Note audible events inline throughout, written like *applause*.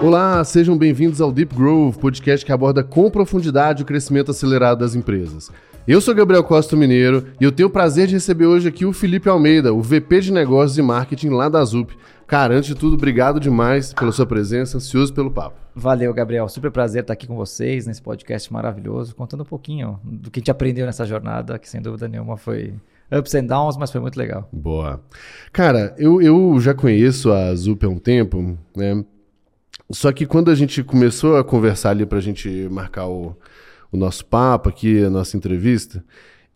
Olá, sejam bem-vindos ao Deep Growth, podcast que aborda com profundidade o crescimento acelerado das empresas. Eu sou Gabriel Costa Mineiro e eu tenho o prazer de receber hoje aqui o Felipe Almeida, o VP de Negócios e Marketing lá da Zup. Cara, antes de tudo, obrigado demais pela sua presença, ansioso pelo papo. Valeu, Gabriel. Super prazer estar aqui com vocês nesse podcast maravilhoso, contando um pouquinho do que a gente aprendeu nessa jornada, que sem dúvida nenhuma foi ups and downs, mas foi muito legal. Boa. Cara, eu, eu já conheço a Zup há um tempo, né? Só que quando a gente começou a conversar ali para a gente marcar o, o nosso papo aqui, a nossa entrevista,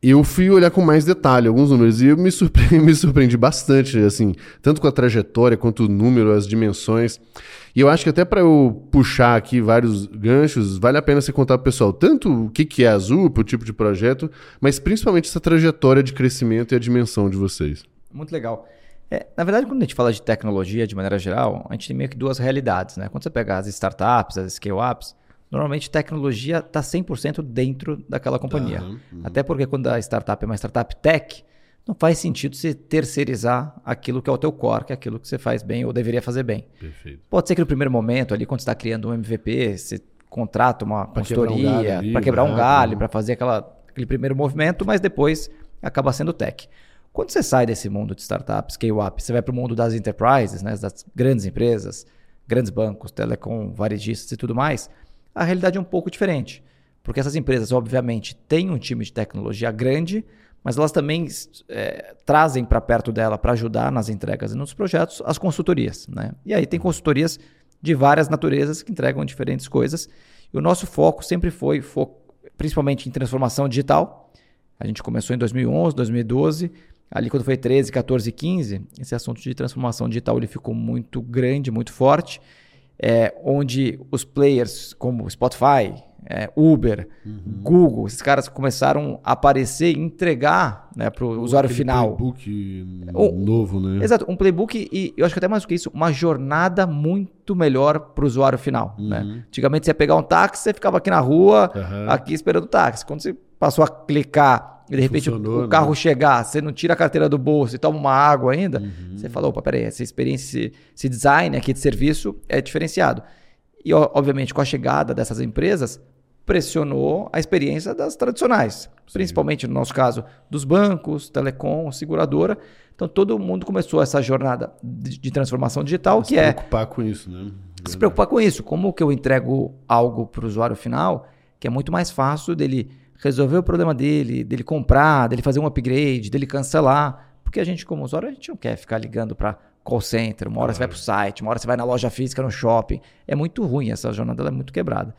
eu fui olhar com mais detalhe alguns números e eu me surpreendi, *laughs* me surpreendi bastante, assim, tanto com a trajetória quanto o número, as dimensões. E eu acho que até para eu puxar aqui vários ganchos, vale a pena você contar para o pessoal tanto o que, que é a Zup, o tipo de projeto, mas principalmente essa trajetória de crescimento e a dimensão de vocês. Muito legal. É, na verdade, quando a gente fala de tecnologia de maneira geral, a gente tem meio que duas realidades. Né? Quando você pega as startups, as scale-ups, normalmente tecnologia está 100% dentro daquela companhia. Uhum, uhum. Até porque quando a startup é uma startup tech, não faz sentido você terceirizar aquilo que é o teu core, que é aquilo que você faz bem ou deveria fazer bem. Perfeito. Pode ser que no primeiro momento, ali quando você está criando um MVP, você contrata uma pra consultoria um para quebrar um galho, para fazer aquela, aquele primeiro movimento, mas depois acaba sendo tech. Quando você sai desse mundo de startups, scale-up, você vai para o mundo das enterprises, né, das grandes empresas, grandes bancos, telecom, varejistas e tudo mais, a realidade é um pouco diferente. Porque essas empresas, obviamente, têm um time de tecnologia grande, mas elas também é, trazem para perto dela, para ajudar nas entregas e nos projetos, as consultorias. Né? E aí tem consultorias de várias naturezas que entregam diferentes coisas. E o nosso foco sempre foi, fo principalmente em transformação digital. A gente começou em 2011, 2012 ali quando foi 13, 14, 15, esse assunto de transformação digital ele ficou muito grande, muito forte, é, onde os players como Spotify, é, Uber, uhum. Google, esses caras começaram a aparecer e entregar né, para o usuário final. Um playbook novo, né? Exato, um playbook e eu acho que até mais do que isso, uma jornada muito melhor para o usuário final. Uhum. Né? Antigamente você ia pegar um táxi, você ficava aqui na rua, uhum. aqui esperando o táxi. Quando você passou a clicar e de repente o, carro né? chegar, você não tira a carteira do bolso e toma uma água ainda, uhum. você fala, opa, peraí, essa experiência, esse design aqui de serviço é diferenciado. E, obviamente, com a chegada dessas empresas, pressionou a experiência das tradicionais, Sim. principalmente no nosso caso, dos bancos, telecom, seguradora. Então, todo mundo começou essa jornada de, de transformação digital, que é... Se preocupar com isso, né? Se preocupar com isso. Como que eu entrego algo para o usuário final, que é muito mais fácil dele resolver o problema dele, dele comprar, dele fazer um upgrade, dele cancelar. Porque a gente, como usuário, a gente não quer ficar ligando para call center, uma hora você vai para o site, uma hora você vai na loja física, no shopping. É muito ruim, essa jornada é muito quebrada.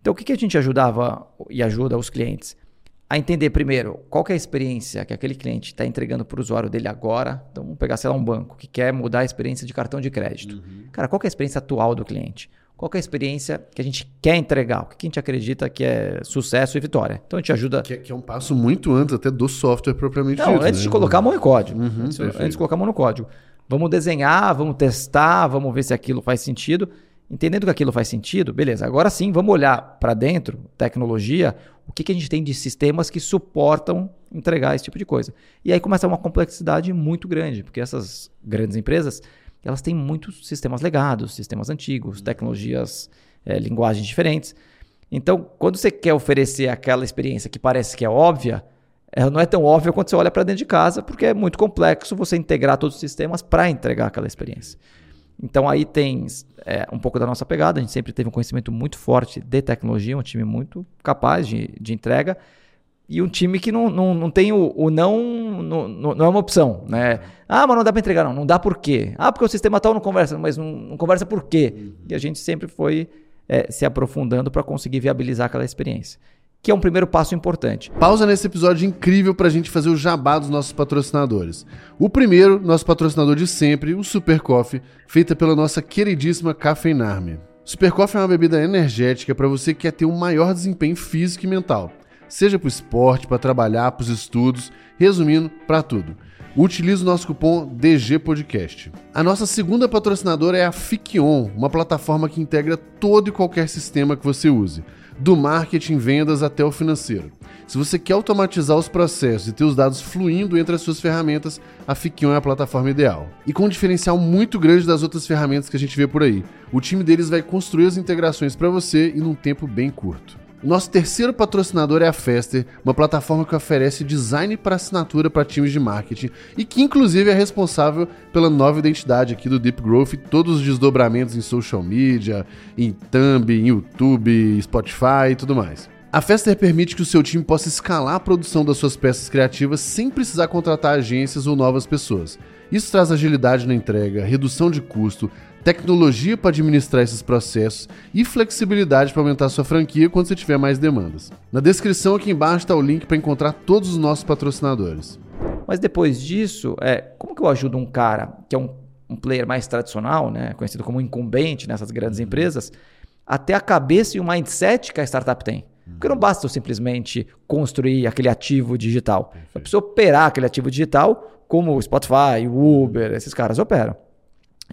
Então, o que, que a gente ajudava e ajuda os clientes? A entender primeiro qual é a experiência que aquele cliente está entregando para o usuário dele agora. Então, vamos pegar, sei lá, um banco que quer mudar a experiência de cartão de crédito. Uhum. Cara, qual é a experiência atual do cliente? Qual é a experiência que a gente quer entregar, o que a gente acredita que é sucesso e vitória. Então a gente ajuda. Que, é, que é um passo muito antes até do software propriamente Não, dito. Antes né? de colocar a mão em código. Uhum, antes, antes, de colocar a mão no código. Vamos desenhar, vamos testar, vamos ver se aquilo faz sentido. Entendendo que aquilo faz sentido, beleza. Agora sim, vamos olhar para dentro, tecnologia, o que, que a gente tem de sistemas que suportam entregar esse tipo de coisa. E aí começa uma complexidade muito grande, porque essas grandes empresas elas têm muitos sistemas legados, sistemas antigos, tecnologias, é, linguagens diferentes. Então, quando você quer oferecer aquela experiência que parece que é óbvia, ela não é tão óbvia quando você olha para dentro de casa, porque é muito complexo você integrar todos os sistemas para entregar aquela experiência. Então aí tem é, um pouco da nossa pegada, a gente sempre teve um conhecimento muito forte de tecnologia, um time muito capaz de, de entrega, e um time que não, não, não tem o, o não, não, não é uma opção, né? Ah, mas não dá para entregar, não. Não dá por quê? Ah, porque o sistema tal não conversa, mas não, não conversa por quê? Uhum. E a gente sempre foi é, se aprofundando para conseguir viabilizar aquela experiência. Que é um primeiro passo importante. Pausa nesse episódio incrível para a gente fazer o jabá dos nossos patrocinadores. O primeiro, nosso patrocinador de sempre, o Super Coffee, feita pela nossa queridíssima Cafeinarme. Super Coffee é uma bebida energética para você que quer ter um maior desempenho físico e mental seja para o esporte, para trabalhar, para os estudos, resumindo, para tudo. Utilize o nosso cupom DG Podcast. A nossa segunda patrocinadora é a Fikion, uma plataforma que integra todo e qualquer sistema que você use, do marketing, vendas até o financeiro. Se você quer automatizar os processos e ter os dados fluindo entre as suas ferramentas, a Fikion é a plataforma ideal. E com um diferencial muito grande das outras ferramentas que a gente vê por aí. O time deles vai construir as integrações para você e num tempo bem curto. Nosso terceiro patrocinador é a Fester, uma plataforma que oferece design para assinatura para times de marketing e que inclusive é responsável pela nova identidade aqui do Deep Growth e todos os desdobramentos em social media, em Thumb, em YouTube, Spotify e tudo mais. A Fester permite que o seu time possa escalar a produção das suas peças criativas sem precisar contratar agências ou novas pessoas. Isso traz agilidade na entrega, redução de custo, tecnologia para administrar esses processos e flexibilidade para aumentar sua franquia quando você tiver mais demandas. Na descrição aqui embaixo está o link para encontrar todos os nossos patrocinadores. Mas depois disso, é, como que eu ajudo um cara que é um, um player mais tradicional, né, conhecido como incumbente nessas grandes uhum. empresas, até a cabeça e o mindset que a startup tem? Porque não basta eu simplesmente construir aquele ativo digital. Eu preciso operar aquele ativo digital como o Spotify, o Uber, esses caras operam.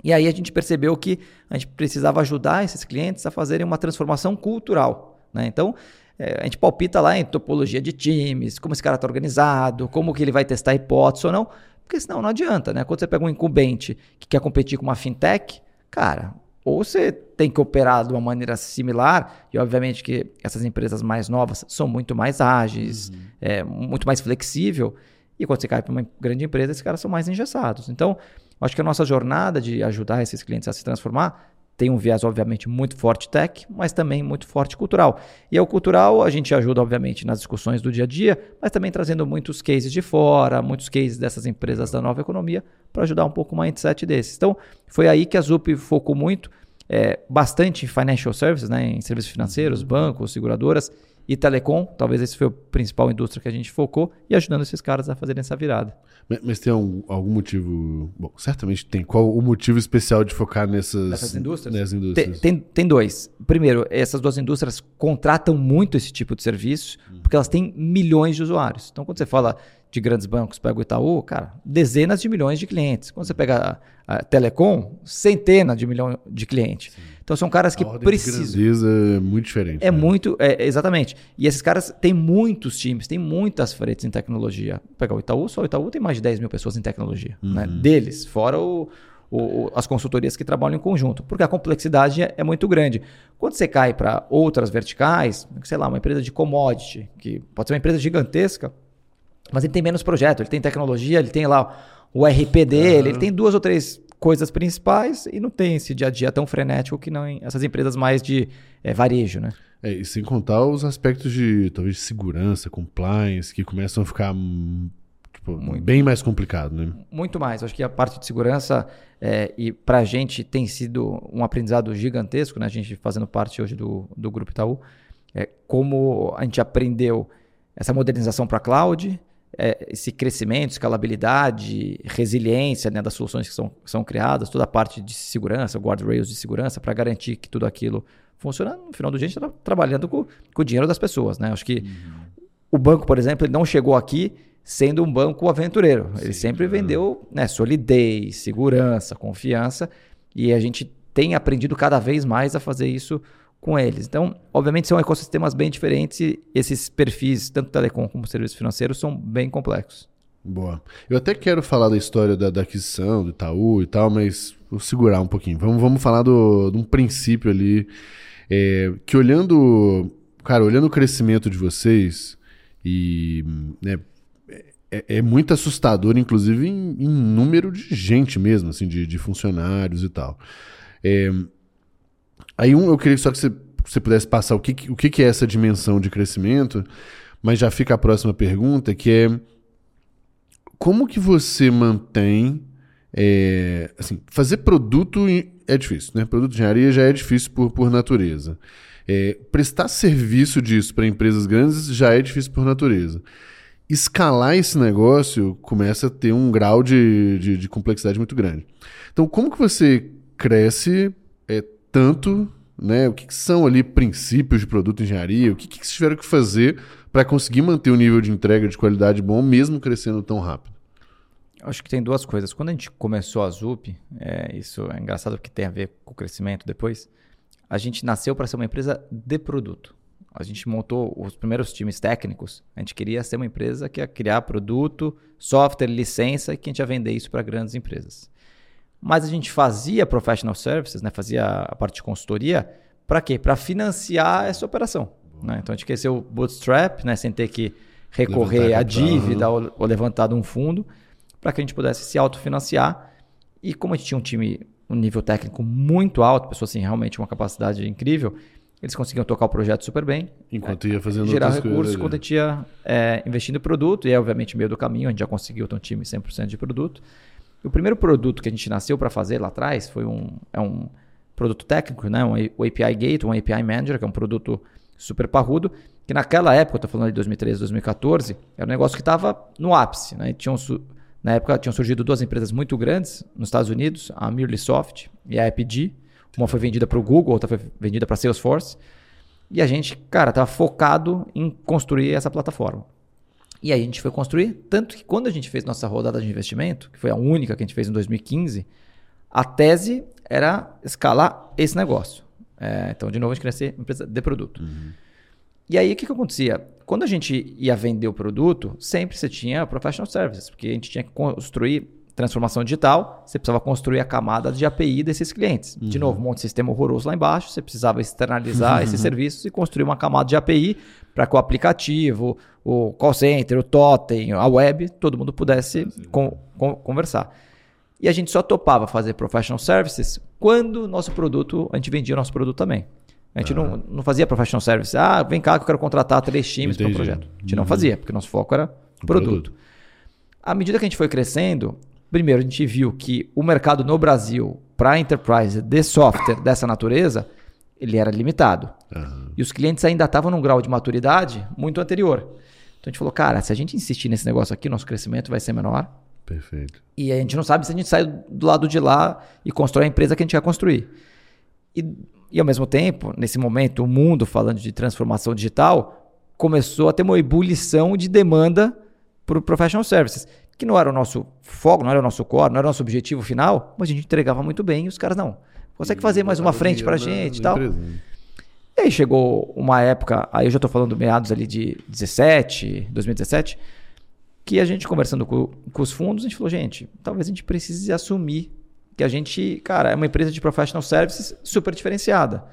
E aí a gente percebeu que a gente precisava ajudar esses clientes a fazerem uma transformação cultural. Né? Então, é, a gente palpita lá em topologia de times, como esse cara está organizado, como que ele vai testar hipótese ou não, porque senão não adianta. Né? Quando você pega um incumbente que quer competir com uma fintech, cara, ou você tem que operar de uma maneira similar, e obviamente que essas empresas mais novas são muito mais ágeis, uhum. é, muito mais flexível, e quando você cai para uma grande empresa, esses caras são mais engessados. Então, Acho que a nossa jornada de ajudar esses clientes a se transformar tem um viés, obviamente, muito forte tech, mas também muito forte cultural. E o cultural a gente ajuda, obviamente, nas discussões do dia a dia, mas também trazendo muitos cases de fora, muitos cases dessas empresas da nova economia, para ajudar um pouco o mindset desses. Então, foi aí que a ZUP focou muito, é, bastante em financial services, né, em serviços financeiros, bancos, seguradoras, e telecom, talvez esse foi a principal indústria que a gente focou, e ajudando esses caras a fazerem essa virada. Mas, mas tem algum, algum, motivo. Bom, certamente tem. Qual o motivo especial de focar nessas, nessas indústrias? Nessas indústrias? Tem, tem, tem, dois. Primeiro, essas duas indústrias contratam muito esse tipo de serviço, uhum. porque elas têm milhões de usuários. Então, quando você fala de grandes bancos, pega o Itaú, cara, dezenas de milhões de clientes. Quando você pega a, a Telecom, centenas de milhões de clientes. Sim. Então são caras que precisam. é muito diferente. É né? muito, é, exatamente. E esses caras têm muitos times, têm muitas frentes em tecnologia. Vou pegar o Itaú, só o Itaú tem mais de 10 mil pessoas em tecnologia. Né? Uhum. Né? Deles, fora o, o, as consultorias que trabalham em conjunto, porque a complexidade é, é muito grande. Quando você cai para outras verticais, sei lá, uma empresa de commodity, que pode ser uma empresa gigantesca, mas ele tem menos projeto, ele tem tecnologia, ele tem lá o RP dele, uhum. ele tem duas ou três coisas principais e não tem esse dia a dia tão frenético que não essas empresas mais de é, varejo, né? É, e sem contar os aspectos de talvez segurança, compliance, que começam a ficar tipo, bem mais complicado, né? Muito mais. Acho que a parte de segurança é, e para a gente tem sido um aprendizado gigantesco, né? A gente fazendo parte hoje do, do Grupo Itaú, é, como a gente aprendeu essa modernização para cloud, é, esse crescimento, escalabilidade, resiliência né, das soluções que são, são criadas, toda a parte de segurança, guardrails de segurança, para garantir que tudo aquilo funciona. No final do dia, a gente está trabalhando com, com, o dinheiro das pessoas. Né? Acho que uhum. o banco, por exemplo, ele não chegou aqui sendo um banco aventureiro. Sim, ele sempre vendeu né, solidez, segurança, confiança, e a gente tem aprendido cada vez mais a fazer isso com eles. Então, obviamente, são ecossistemas bem diferentes e esses perfis, tanto telecom como serviços financeiros, são bem complexos. Boa. Eu até quero falar da história da, da aquisição, do Itaú e tal, mas vou segurar um pouquinho. Vamos, vamos falar do, de um princípio ali é, que olhando, cara, olhando o crescimento de vocês e né, é, é, muito assustador, inclusive em, em, número de gente mesmo, assim, de, de funcionários e tal. É, Aí, um, eu queria só que você, você pudesse passar o, que, o que é essa dimensão de crescimento, mas já fica a próxima pergunta, que é como que você mantém. É, assim, fazer produto é difícil, né? Produto de engenharia já é difícil por, por natureza. É, prestar serviço disso para empresas grandes já é difícil por natureza. Escalar esse negócio começa a ter um grau de, de, de complexidade muito grande. Então, como que você cresce tanto, né? O que, que são ali princípios de produto engenharia? O que, que vocês tiveram que fazer para conseguir manter o nível de entrega de qualidade bom, mesmo crescendo tão rápido? Acho que tem duas coisas. Quando a gente começou a ZUP, é, isso é engraçado porque tem a ver com o crescimento depois. A gente nasceu para ser uma empresa de produto. a gente montou os primeiros times técnicos. A gente queria ser uma empresa que ia criar produto, software, licença e que a gente ia vender isso para grandes empresas. Mas a gente fazia professional services, né? fazia a parte de consultoria, para quê? Para financiar essa operação. Né? Então a gente o bootstrap, né? sem ter que recorrer à dívida ou, ou levantar de um fundo, para que a gente pudesse se autofinanciar. E como a gente tinha um time, um nível técnico muito alto, pessoas assim, realmente uma capacidade incrível, eles conseguiam tocar o projeto super bem. Enquanto ia fazendo Gerar outras recursos enquanto a né? gente ia é, investindo em produto. E aí, obviamente, meio do caminho, a gente já conseguiu ter um time 100% de produto. O primeiro produto que a gente nasceu para fazer lá atrás foi um, é um produto técnico, né? um, API Gate, um API Manager, que é um produto super parrudo, que naquela época, estou falando de 2013, 2014, era um negócio que estava no ápice. Né? Tinham, na época tinham surgido duas empresas muito grandes nos Estados Unidos, a Merely Soft e a AppG. Uma foi vendida para o Google, outra foi vendida para Salesforce. E a gente, cara, estava focado em construir essa plataforma. E aí a gente foi construir, tanto que quando a gente fez nossa rodada de investimento, que foi a única que a gente fez em 2015, a tese era escalar esse negócio. É, então, de novo, a gente queria ser empresa de produto. E aí, o que, que acontecia? Quando a gente ia vender o produto, sempre você tinha professional services, porque a gente tinha que construir transformação digital, você precisava construir a camada de API desses clientes. De novo, um monte de sistema horroroso lá embaixo, você precisava externalizar *laughs* esses serviços e construir uma camada de API para que o aplicativo, o call center, o totem, a web, todo mundo pudesse con- con- conversar. E a gente só topava fazer professional services quando o nosso produto, a gente vendia o nosso produto também. A gente não, não fazia professional services. Ah, vem cá que eu quero contratar três times para um Entendi. projeto. A gente não fazia, porque nosso foco era produto. produto. À medida que a gente foi crescendo, primeiro a gente viu que o mercado no Brasil para enterprise de software dessa natureza, ele era limitado. Aham. E os clientes ainda estavam num grau de maturidade muito anterior. Então a gente falou, cara, se a gente insistir nesse negócio aqui, nosso crescimento vai ser menor. Perfeito. E a gente não sabe se a gente sai do lado de lá e constrói a empresa que a gente quer construir. E, e ao mesmo tempo, nesse momento, o mundo falando de transformação digital começou a ter uma ebulição de demanda para o professional services, que não era o nosso foco, não era o nosso core, não era o nosso objetivo final, mas a gente entregava muito bem e os caras não. Consegue fazer mais uma frente para a gente e tal. Né? E aí chegou uma época, aí eu já estou falando meados ali de 17, 2017, que a gente conversando com, com os fundos, a gente falou, gente, talvez a gente precise assumir que a gente, cara, é uma empresa de professional services super diferenciada,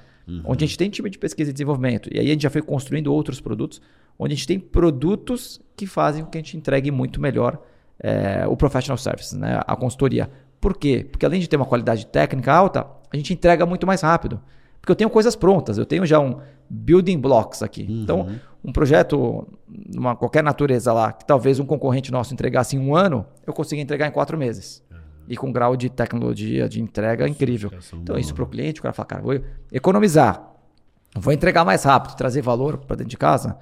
onde a gente tem time de pesquisa e desenvolvimento. E aí a gente já foi construindo outros produtos, onde a gente tem produtos que fazem com que a gente entregue muito melhor eh, o professional services, né, a consultoria. Por quê? Porque além de ter uma qualidade técnica alta, a gente entrega muito mais rápido. Porque eu tenho coisas prontas, eu tenho já um building blocks aqui. Então, um projeto, uma, qualquer natureza lá, que talvez um concorrente nosso entregasse em um ano, eu consigo entregar em quatro meses. E com um grau de tecnologia, de entrega incrível. Então, isso para o cliente, o cara fala, cara, vou economizar, vou entregar mais rápido, trazer valor para dentro de casa,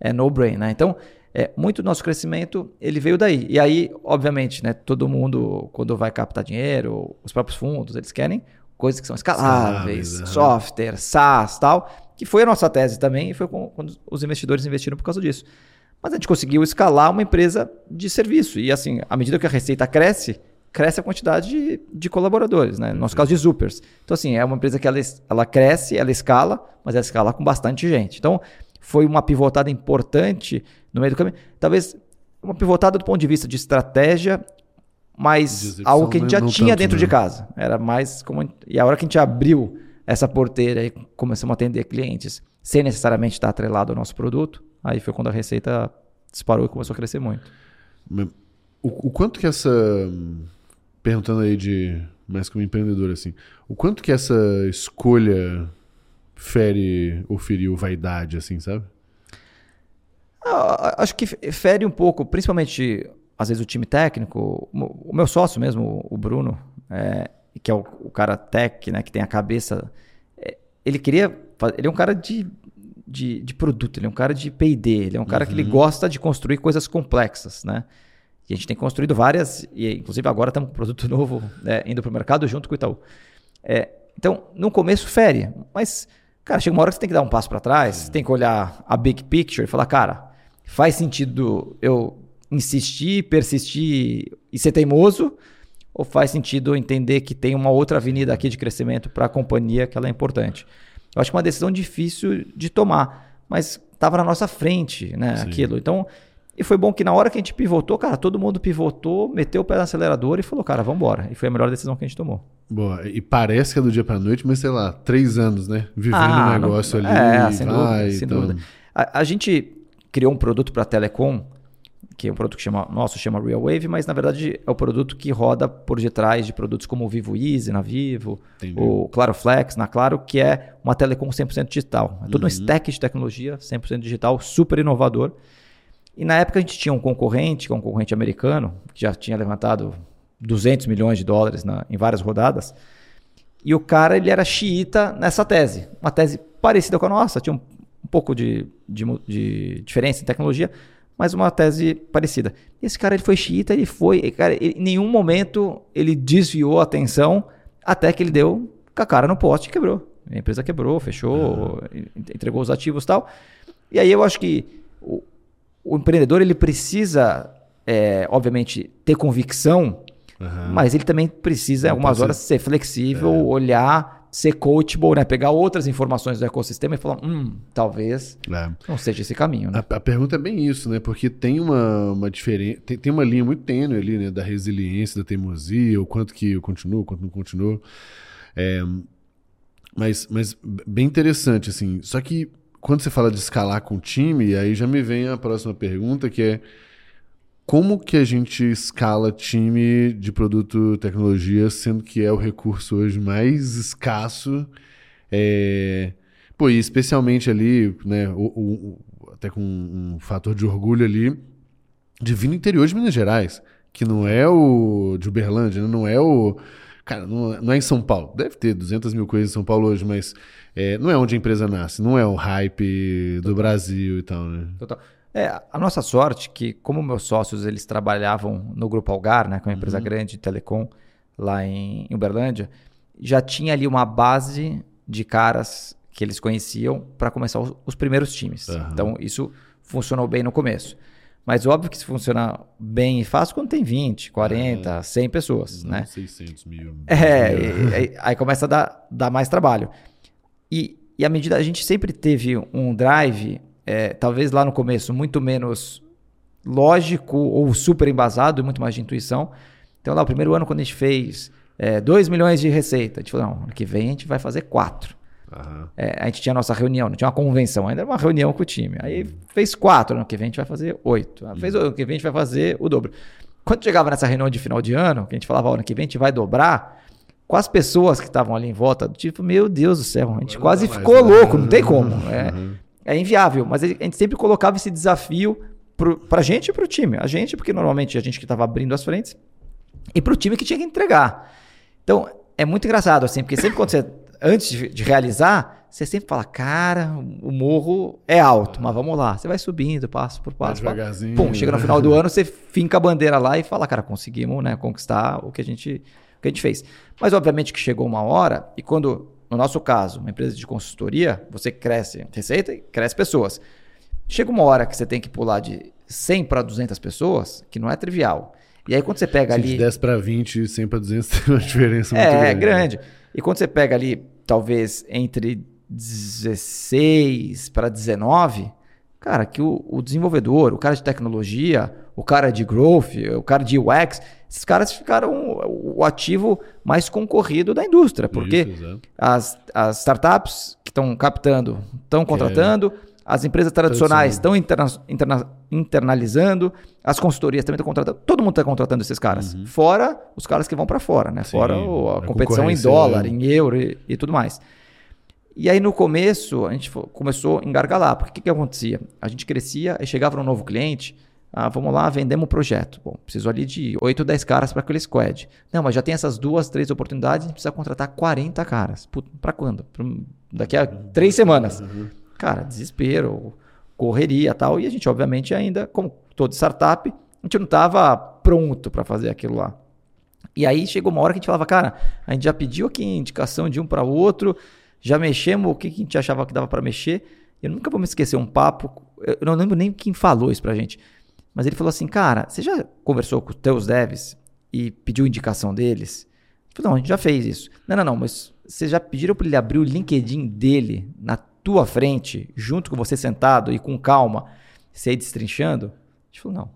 é no-brain, né? Então, é, muito do nosso crescimento, ele veio daí. E aí, obviamente, né, todo mundo, quando vai captar dinheiro, os próprios fundos, eles querem coisas que são escaláveis, aham. software, SaaS tal, que foi a nossa tese também, e foi quando os investidores investiram por causa disso. Mas a gente conseguiu escalar uma empresa de serviço. E assim, à medida que a receita cresce, cresce a quantidade de, de colaboradores, né? No nosso caso de Zoopers. Então, assim, é uma empresa que ela, ela cresce, ela escala, mas ela escala com bastante gente. Então, foi uma pivotada importante no meio do caminho. Talvez uma pivotada do ponto de vista de estratégia, mas algo que a gente já não tinha tanto, dentro né? de casa. Era mais como. E a hora que a gente abriu essa porteira e começamos a atender clientes sem necessariamente estar atrelado ao nosso produto, aí foi quando a receita disparou e começou a crescer muito. O, o quanto que essa. Perguntando aí de. Mais como empreendedor, assim. O quanto que essa escolha fere ou feriu vaidade, assim, sabe? Ah, Acho que fere um pouco, principalmente, às vezes, o time técnico. O meu sócio mesmo, o Bruno, é, que é o, o cara tech, né, que tem a cabeça. é, ele queria. Ele é um cara de, de, de produto, ele é um cara de PD, ele é um cara que ele gosta de construir coisas complexas, né? E a gente tem construído várias, e inclusive agora estamos com um produto *laughs* novo né, indo para o mercado junto com o Itaú. É, então, no começo, fere, mas, cara, chega uma hora que você tem que dar um passo para trás, você tem que olhar a big picture e falar, cara, faz sentido eu insistir, persistir e ser teimoso, ou faz sentido eu entender que tem uma outra avenida aqui de crescimento para a companhia que ela é importante? Eu acho que é uma decisão difícil de tomar, mas estava na nossa frente, né? Sim. Aquilo. Então, e foi bom que na hora que a gente pivotou, cara, todo mundo pivotou, meteu o pé no acelerador e falou, cara, vamos embora. E foi a melhor decisão que a gente tomou. Boa, e parece que é do dia para noite, mas sei lá, três anos, né? Vivendo ah, o negócio não... ali. É, sem vai, dúvida, sem então... dúvida. A, a, gente criou um produto para telecom, que é um produto que chama, nosso chama Real Wave, mas na verdade é o produto que roda por detrás de produtos como o Vivo Easy na Vivo, Entendi. o Claro Flex na Claro, que é uma telecom 100% digital. É todo uhum. um stack de tecnologia 100% digital, super inovador. E na época a gente tinha um concorrente, que é um concorrente americano, que já tinha levantado 200 milhões de dólares na, em várias rodadas. E o cara ele era xiita nessa tese, uma tese parecida com a nossa, tinha um, um pouco de, de, de, diferença em tecnologia, mas uma tese parecida. E esse cara ele foi xiita, ele foi, cara, ele, em nenhum momento ele desviou a atenção até que ele deu com a cara no poste e quebrou. A empresa quebrou, fechou, uhum. entregou os ativos e tal. E aí eu acho que o, o empreendedor ele precisa, é, obviamente, ter convicção, uhum. mas ele também precisa, algumas horas, ser flexível, é. olhar, ser coachable, né? pegar outras informações do ecossistema e falar, hum, talvez é. não seja esse caminho. Né? A, a, pergunta é bem isso, né? Porque tem uma, uma diferença, tem, tem, uma linha muito tênue ali, né? Da resiliência, da teimosia, o quanto que eu continuo, o quanto não continuo. É, mas, mas bem interessante, assim. Só que quando você fala de escalar com o time, aí já me vem a próxima pergunta, que é como que a gente escala time de produto tecnologia, sendo que é o recurso hoje mais escasso, é... pô, e especialmente ali, né, o, o, até com um fator de orgulho ali, de vir interior de Minas Gerais, que não é o de Uberlândia, né, não é o... Cara, não, não é em São Paulo. Deve ter 200 mil coisas em São Paulo hoje, mas é, não é onde a empresa nasce, não é o hype do Brasil e tal, né? Total. É, a nossa sorte que, como meus sócios eles trabalhavam no Grupo Algar, né, que é uma empresa uhum. grande de telecom lá em, Uberlândia, já tinha ali uma base de caras que eles conheciam para começar os, os, primeiros times. Uhum. Então, isso funcionou bem no começo. Mas óbvio que isso funciona bem e fácil quando tem 20, 40, é. 100 pessoas, né? 600 mil. É, e, aí, aí, começa a dar, dar mais trabalho. E, e à medida a gente sempre teve um drive, é, talvez lá no começo, muito menos lógico ou super embasado, muito mais de intuição. Então, lá, o primeiro ano, quando a gente fez é, 2 milhões de receita, a gente falou: não, ano que vem a gente vai fazer 4. Uhum. É, a gente tinha a nossa reunião, não tinha uma convenção, ainda era uma reunião com o time. Aí fez 4, ano que vem a gente vai fazer 8. Uhum. Fez ano que vem a gente vai fazer o dobro. Quando chegava nessa reunião de final de ano, que a gente falava, ano que vem a gente vai dobrar, com as pessoas que estavam ali em volta, tipo, meu Deus do céu, a gente quase ficou mais, né? louco, não tem como. É, uhum. é inviável, mas a gente sempre colocava esse desafio para a gente e para o time. A gente, porque normalmente a gente que estava abrindo as frentes, e para o time que tinha que entregar. Então, é muito engraçado, assim, porque sempre quando você, antes de, de realizar, você sempre fala, cara, o morro é alto, mas vamos lá. Você vai subindo, passo por passo. devagarzinho. Pum, chega no final do *laughs* ano, você finca a bandeira lá e fala, cara, conseguimos né, conquistar o que a gente que a gente fez. Mas obviamente que chegou uma hora e quando, no nosso caso, uma empresa de consultoria, você cresce receita e cresce pessoas. Chega uma hora que você tem que pular de 100 para 200 pessoas, que não é trivial. E aí quando você pega Se ali... De 10 para 20, 100 para 200 tem uma diferença muito é, grande. É, grande. E quando você pega ali, talvez entre 16 para 19, cara, que o, o desenvolvedor, o cara de tecnologia, o cara de growth, o cara de UX, esses caras ficaram o ativo mais concorrido da indústria, porque Isso, as, as startups que estão captando estão contratando, é. as empresas tradicionais estão interna, interna, internalizando, as consultorias também estão contratando, todo mundo está contratando esses caras, uhum. fora os caras que vão para fora, né? Sim, fora a, a competição em dólar, é. em euro e, e, tudo mais. E aí no começo a gente começou a engargalar, porque o que, que acontecia? A gente crescia e chegava um novo cliente, ah, vamos lá, vendemos um projeto. Bom, preciso ali de 8, 10 caras para aquele squad. Não, mas já tem essas duas, três oportunidades, a gente precisa contratar 40 caras. Para quando? Pra, daqui a três semanas. Cara, desespero, correria tal. E a gente, obviamente, ainda, como todo startup, a gente não estava pronto para fazer aquilo lá. E aí chegou uma hora que a gente falava, cara, a gente já pediu aqui indicação de um para o outro, já mexemos o que a gente achava que dava para mexer. Eu nunca vou me esquecer um papo, eu não lembro nem quem falou isso pra gente. Mas ele falou assim, cara, você já conversou com os teus devs e pediu indicação deles? Eu falei, não, a gente já fez isso. Não, não, não, mas vocês já pediram para ele abrir o LinkedIn dele na tua frente, junto com você sentado e com calma, você ir destrinchando, a gente falou, não,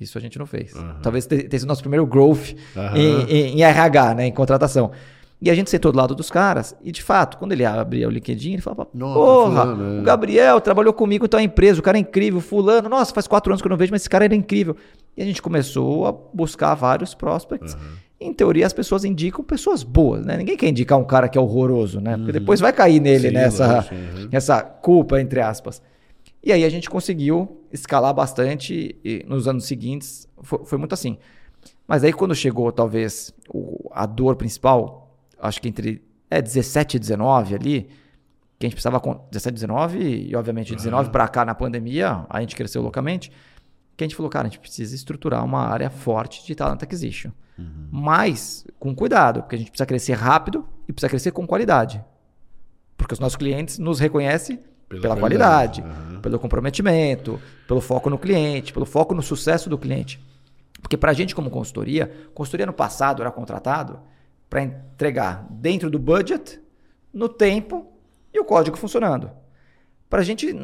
isso a gente não fez. Uhum. Talvez tenha sido o nosso primeiro growth uhum. em, em, em, RH, né, em contratação. E a gente sentou do lado dos caras, e de fato, quando ele abria o LinkedIn, ele falava: Porra, fulano, é. o Gabriel trabalhou comigo então é empresa, o cara é incrível, Fulano, nossa, faz quatro anos que eu não vejo, mas esse cara era incrível. E a gente começou a buscar vários prospects. Uhum. Em teoria, as pessoas indicam pessoas boas, né? Ninguém quer indicar um cara que é horroroso, né? Porque uhum. depois vai cair nele, Sim, nessa uhum. essa culpa, entre aspas. E aí a gente conseguiu escalar bastante e nos anos seguintes foi, foi muito assim. Mas aí quando chegou, talvez, o, a dor principal, acho que entre é, 17 e 19 ali, que a gente precisava, 17 e 19 e obviamente 19 uhum. para cá na pandemia, a gente cresceu loucamente, que a gente falou, cara, a gente precisa estruturar uma área forte de talent acquisition. Uhum. Mas com cuidado, porque a gente precisa crescer rápido e precisa crescer com qualidade. Porque os nossos clientes nos reconhecem pela, pela qualidade, uhum. pelo comprometimento, pelo foco no cliente, pelo foco no sucesso do cliente. Porque para a gente como consultoria, consultoria no passado era contratado para entregar dentro do budget, no tempo e o código funcionando. Para a gente,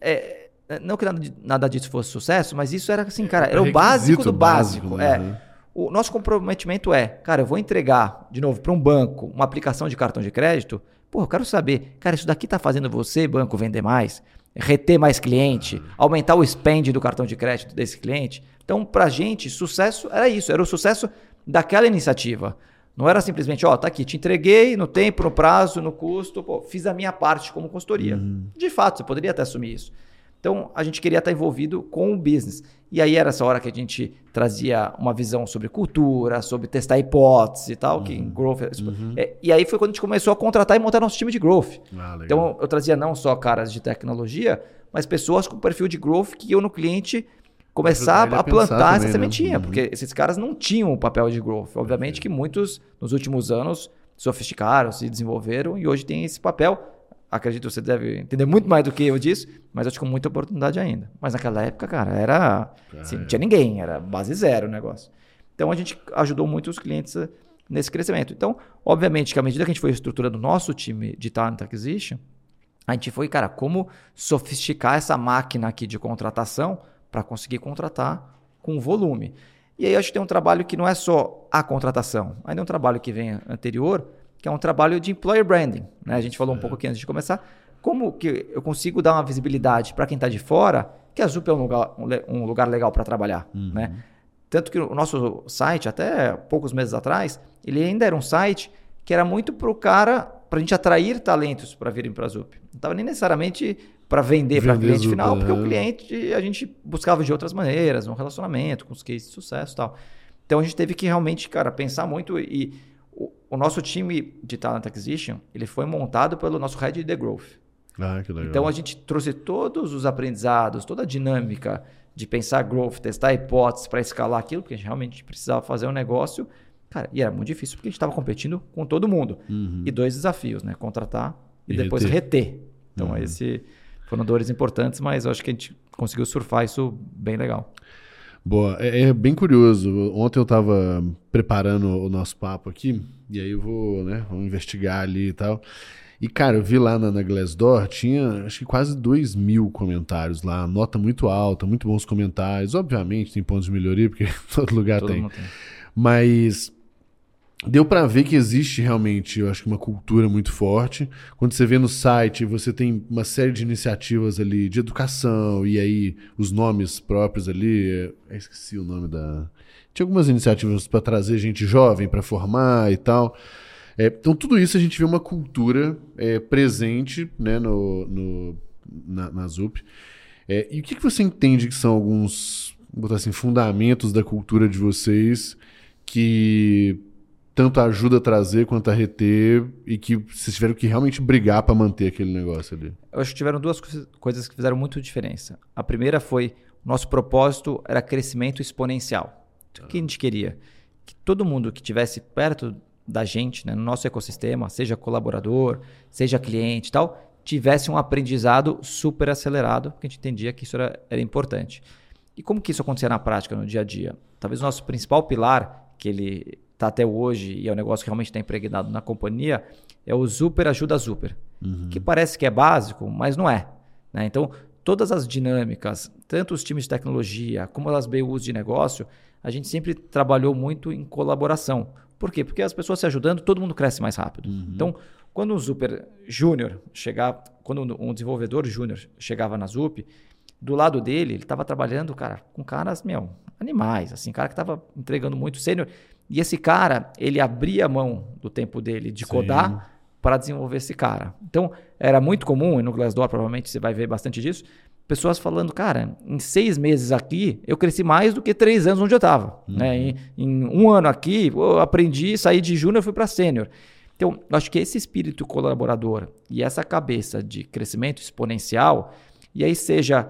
é, não que nada, nada, disso fosse sucesso, mas isso era assim, cara, era o básico do básico. básico né? é. O nosso comprometimento é, cara, eu vou entregar, de novo, para um banco, uma aplicação de cartão de crédito. Pô, eu quero saber, cara, isso daqui está fazendo você, banco, vender mais, reter mais cliente, aumentar o spend do cartão de crédito desse cliente. Então, para a gente, sucesso era isso, era o sucesso daquela iniciativa. Não era simplesmente, ó, tá aqui, te entreguei no tempo, no prazo, no custo, pô, fiz a minha parte como consultoria. Uhum. De fato, você poderia até assumir isso. Então, a gente queria estar envolvido com o business. E aí era essa hora que a gente trazia uma visão sobre cultura, sobre testar hipóteses e tal, uhum. que em growth. É uhum. É, e aí foi quando a gente começou a contratar e montar nosso time de growth. Ah, então, eu trazia não só caras de tecnologia, mas pessoas com perfil de growth que iam no cliente começar a, a plantar essa né? sementinha, né? porque esses caras não tinham o papel de growth. Obviamente que muitos, nos últimos anos, sofisticaram, se desenvolveram e hoje tem esse papel. Acredito que você deve entender muito mais do que eu disso, mas acho que com muita oportunidade ainda. Mas naquela época, cara, era. Assim, não tinha ninguém, era base zero o negócio. Então a gente ajudou muito os clientes nesse crescimento. Então, obviamente que à medida que a gente foi estruturando o nosso time de talent acquisition, a gente foi, cara, como sofisticar essa máquina aqui de contratação para conseguir contratar com volume. E aí a gente tem um trabalho que não é só a contratação, ainda é um trabalho que vem anterior, que é um trabalho de employer branding. Né? A gente falou um pouco aqui antes de começar. Como que eu consigo dar uma visibilidade para quem está de fora que a Zup é um lugar, um lugar legal para trabalhar? Uhum. Né? Tanto que o nosso site, até poucos meses atrás, ele ainda era um site que era muito para o cara, para a gente atrair talentos para virem para a Zup. Não estava nem necessariamente para vender, para cliente final, porque o é. cliente a gente buscava de outras maneiras, um relacionamento, com os cases de sucesso e tal. Então a gente teve que realmente, cara, pensar muito e o, o nosso time de Talent Acquisition, ele foi montado pelo nosso Head de Growth. Ah, que legal. Então a gente trouxe todos os aprendizados, toda a dinâmica de pensar growth, testar hipóteses para escalar aquilo, porque a gente realmente precisava fazer um negócio. Cara, e era muito difícil porque a gente estava competindo com todo mundo. Uhum. E dois desafios, né? Contratar e, e depois reter. reter. Então, uhum. esse foram dores importantes, mas eu acho que a gente conseguiu surfar isso bem legal. Boa, é, é bem curioso. Ontem eu estava preparando o nosso papo aqui, e aí eu vou, né, vou investigar ali e tal. E, cara, eu vi lá na, na Glassdoor, tinha acho que quase 2 mil comentários lá, nota muito alta, muito bons comentários. Obviamente tem pontos de melhoria, porque *laughs* todo lugar todo tem. tem. Mas deu para ver que existe realmente, eu acho que uma cultura muito forte. Quando você vê no site, você tem uma série de iniciativas ali de educação e aí os nomes próprios ali, eu é, esqueci o nome da tinha algumas iniciativas para trazer gente jovem para formar e tal. É, então tudo isso a gente vê uma cultura é, presente né, no, no na, na ZUP. É, e o que, que você entende que são alguns, botar assim, fundamentos da cultura de vocês que tanto ajuda a trazer quanto a reter e que vocês tiveram que realmente brigar para manter aquele negócio ali? Eu acho que tiveram duas coisas que fizeram muito diferença. A primeira foi nosso propósito era crescimento exponencial. O que a gente queria? Que todo mundo que estivesse perto da gente, né, no nosso ecossistema, seja colaborador, seja cliente e tal, tivesse um aprendizado super acelerado, porque a gente entendia que isso era, era importante. E como que isso acontecia na prática, no dia a dia? Talvez o nosso principal pilar, que ele está até hoje e é um negócio que realmente está impregnado na companhia, é o Super Ajuda Super. uhum. que parece que é básico, mas não é. Né? Então, todas as dinâmicas, tanto os times de tecnologia como as BUs de negócio, a gente sempre trabalhou muito em colaboração. Por quê? Porque as pessoas se ajudando, todo mundo cresce mais rápido. Uhum. Então, quando um super júnior chegava, quando um desenvolvedor júnior chegava na Zup, do lado dele, ele estava trabalhando, cara, com caras, meu, animais, assim, cara que estava entregando muito sênior. E esse cara, ele abria a mão do tempo dele de codar para desenvolver esse cara. Então, era muito comum, e no Glassdoor provavelmente você vai ver bastante disso, pessoas falando, cara, em seis meses aqui, eu cresci mais do que três anos onde eu estava. Uhum. Né? Em, em, um ano aqui, eu aprendi, saí de júnior e fui para sênior. Então, eu acho que esse espírito colaborador e essa cabeça de crescimento exponencial, e aí seja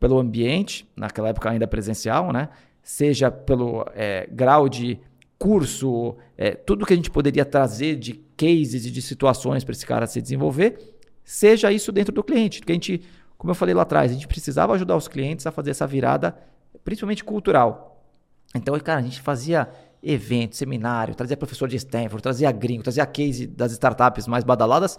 pelo ambiente, naquela época ainda presencial, né? seja pelo é, grau de curso, é, tudo que a gente poderia trazer de cases e de situações para esse cara se desenvolver, seja isso dentro do cliente. Porque a gente, como eu falei lá atrás, a gente precisava ajudar os clientes a fazer essa virada, principalmente cultural. Então, cara, a gente fazia evento, seminário, trazia professor de Stanford, trazia gringo, trazia case das startups mais badaladas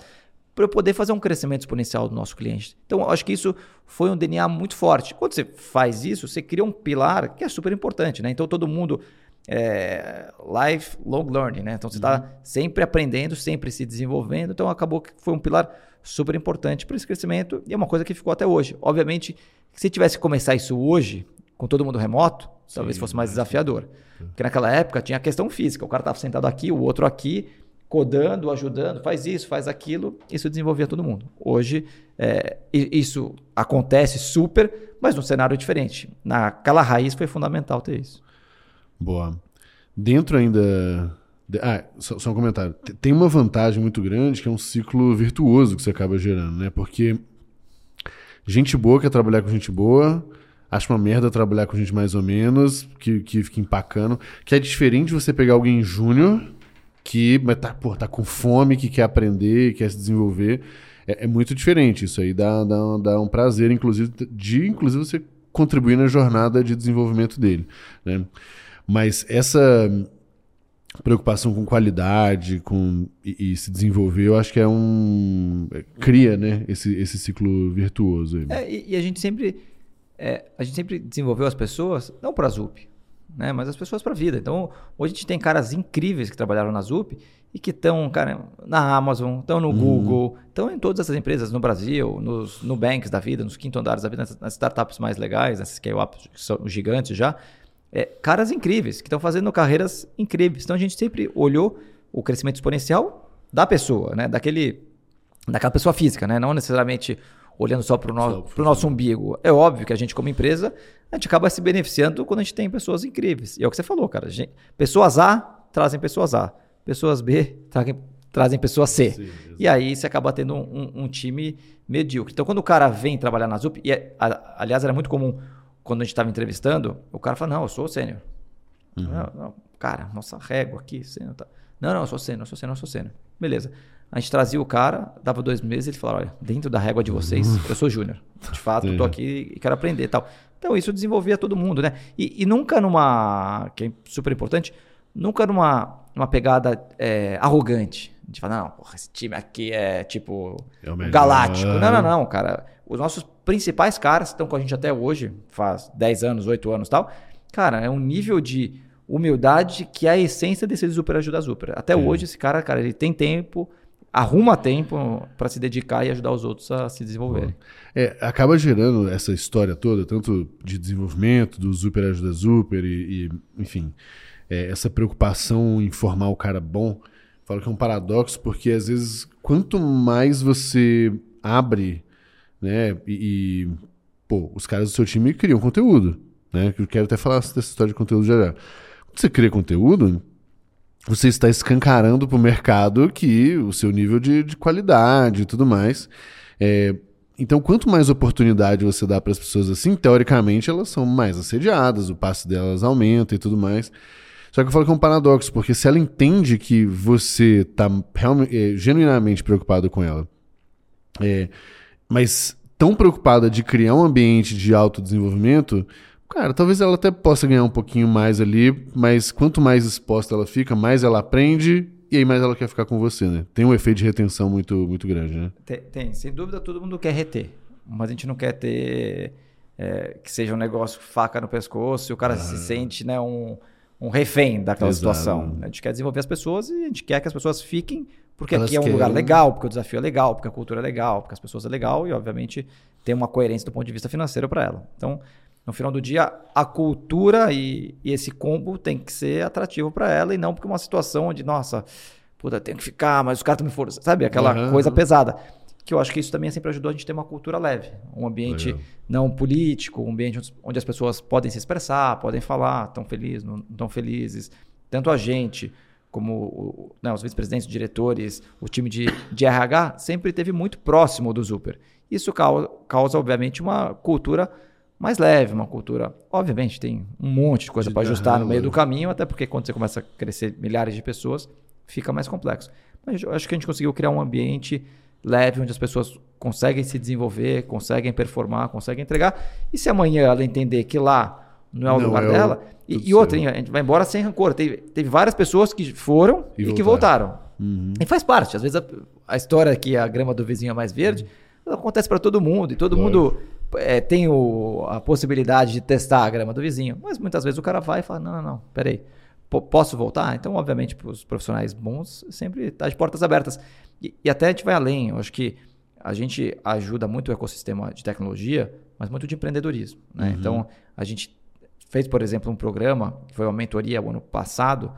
para eu poder fazer um crescimento exponencial do nosso cliente. Então, acho que isso foi um DNA muito forte. Quando você faz isso, você cria um pilar que é super importante, né? Então, todo mundo é, lifelong learning, né? Então você está uhum. sempre aprendendo, sempre se desenvolvendo. Então acabou que foi um pilar super importante para esse crescimento e é uma coisa que ficou até hoje. Obviamente, se tivesse que começar isso hoje, com todo mundo remoto, Sim, talvez fosse mais desafiador. Porque naquela época tinha a questão física, o cara estava sentado aqui, o outro aqui, codando, ajudando, faz isso, faz aquilo, isso desenvolvia todo mundo. Hoje, é, isso acontece super, mas num cenário diferente. Naquela raiz foi fundamental ter isso. Boa. Dentro ainda. Ah, só, só, um comentário. Tem uma vantagem muito grande que é um ciclo virtuoso que você acaba gerando, né? Porque gente boa quer trabalhar com gente boa, acha uma merda trabalhar com gente mais ou menos, que, que fica empacando. Que é diferente você pegar alguém júnior que tá, pô, tá com fome, que quer aprender, quer se desenvolver. É, é muito diferente. Isso aí dá, dá, dá um prazer, inclusive, de inclusive você contribuir na jornada de desenvolvimento dele. Né? Mas essa preocupação com qualidade, com e, e, se desenvolver, eu acho que é um é, cria, né, esse, esse ciclo virtuoso. É, e, e, a gente sempre é, a gente sempre desenvolveu as pessoas não para a ZUP, né, mas as pessoas para a vida. Então hoje a gente tem caras incríveis que trabalharam na ZUP e que estão, na Amazon, estão no uhum. Google, estão em todas essas empresas no Brasil, nos Nubanks da vida, nos quinto andares da vida, nas, nas startups mais legais, nessas scale-ups que são gigantes já é, caras incríveis, que estão fazendo carreiras incríveis. Então a gente sempre olhou o crescimento exponencial da pessoa, né? Daquele, daquela pessoa física, né? Não necessariamente olhando só para o no, nosso umbigo. É óbvio que a gente, como empresa, a gente acaba se beneficiando quando a gente tem pessoas incríveis. E é o que você falou, cara. Gente, pessoas A trazem pessoas A. Pessoas B trazem, trazem pessoas C. Sim, e aí você acaba tendo um, um, um, time medíocre. Então, quando o cara vem trabalhar na ZUP, e é, aliás, era muito comum quando a gente estava entrevistando, o cara fala, não, eu sou sênior. Uhum. Não, não, cara, nossa régua aqui, sênior. Tá. Não, não, eu sou sênior, eu sou sênior, eu sou sênior. Beleza. A gente trazia o cara, dava dois meses ele falava, olha, dentro da régua de vocês, uhum. eu sou júnior. De fato, eu tô aqui e quero aprender e tal. Então, isso desenvolvia todo mundo, né? E, e nunca numa, que é super importante, nunca numa uma pegada é, arrogante. De falar, não, porra, esse time aqui é tipo é galáctico. Não, não, não, cara. Os nossos principais caras estão com a gente até hoje, faz 10 anos, 8 anos e tal. Cara, é um nível de humildade que é a essência desse super ajuda super. Até é. hoje esse cara, cara, ele tem tempo, arruma tempo para se dedicar e ajudar os outros a se desenvolverem. É, acaba gerando essa história toda, tanto de desenvolvimento, do super ajuda super e, e enfim, é, essa preocupação em formar o cara bom. Falo que é um paradoxo, porque às vezes quanto mais você abre né? E, e, pô, os caras do seu time criam conteúdo, né? Eu quero até falar dessa história de conteúdo já já. Quando você cria conteúdo, você está escancarando para o mercado que o seu nível de, de qualidade e tudo mais. É, então, quanto mais oportunidade você dá para as pessoas assim, teoricamente elas são mais assediadas, o passe delas aumenta e tudo mais. Só que eu falo que é um paradoxo, porque se ela entende que você está é, genuinamente preocupado com ela, é, mas tão preocupada de criar um ambiente de autodesenvolvimento, cara, talvez ela até possa ganhar um pouquinho mais ali, mas quanto mais exposta ela fica, mais ela aprende e aí mais ela quer ficar com você, né? Tem um efeito de retenção muito, muito grande, né? Tem, tem. sem dúvida todo mundo quer reter, mas a gente não quer ter é, que seja um negócio faca no pescoço e o cara ah. se sente né, um, um refém daquela Exato. situação. A gente quer desenvolver as pessoas e a gente quer que as pessoas fiquem porque Elas aqui é um querem... lugar legal, porque o desafio é legal, porque a cultura é legal, porque as pessoas é legal e, obviamente, tem uma coerência do ponto de vista financeiro para ela. Então, no final do dia, a cultura e, e esse combo tem que ser atrativo para ela e não porque uma situação onde, nossa, puta, tenho que ficar, mas os caras estão me forçando, sabe? Aquela uhum. coisa pesada. Que eu acho que isso também sempre ajudou a gente a ter uma cultura leve, um ambiente Legal. não político, um ambiente onde as pessoas podem se expressar, podem falar, estão felizes, não estão felizes. Tanto a gente, como né, os vice-presidentes, diretores, o time de, de RH, sempre teve muito próximo do Super. Isso causa, causa obviamente, uma cultura mais leve, uma cultura. Obviamente, tem um monte de coisa para ajustar no meio do caminho, até porque quando você começa a crescer milhares de pessoas, fica mais complexo. Mas eu acho que a gente conseguiu criar um ambiente leve, onde as pessoas conseguem se desenvolver, conseguem performar, conseguem entregar. E se amanhã ela entender que lá não é o não lugar é dela. O... E, e outra, a gente vai embora sem rancor. Teve, teve várias pessoas que foram e, e que voltaram. Uhum. E faz parte. Às vezes a, a, história que a grama do vizinho é mais verde uhum. acontece para todo mundo. E todo mundo é, tem o, a possibilidade de testar a grama do vizinho. Mas muitas vezes o cara vai e fala: não, não, não, peraí. Posso voltar? Então, obviamente, para os profissionais bons, sempre está de portas abertas. E, e até a gente vai além. Eu acho que a gente ajuda muito o ecossistema de tecnologia, mas muito de empreendedorismo. Né? Uhum. Então, a gente fez, por exemplo, um programa, que foi uma mentoria o ano passado,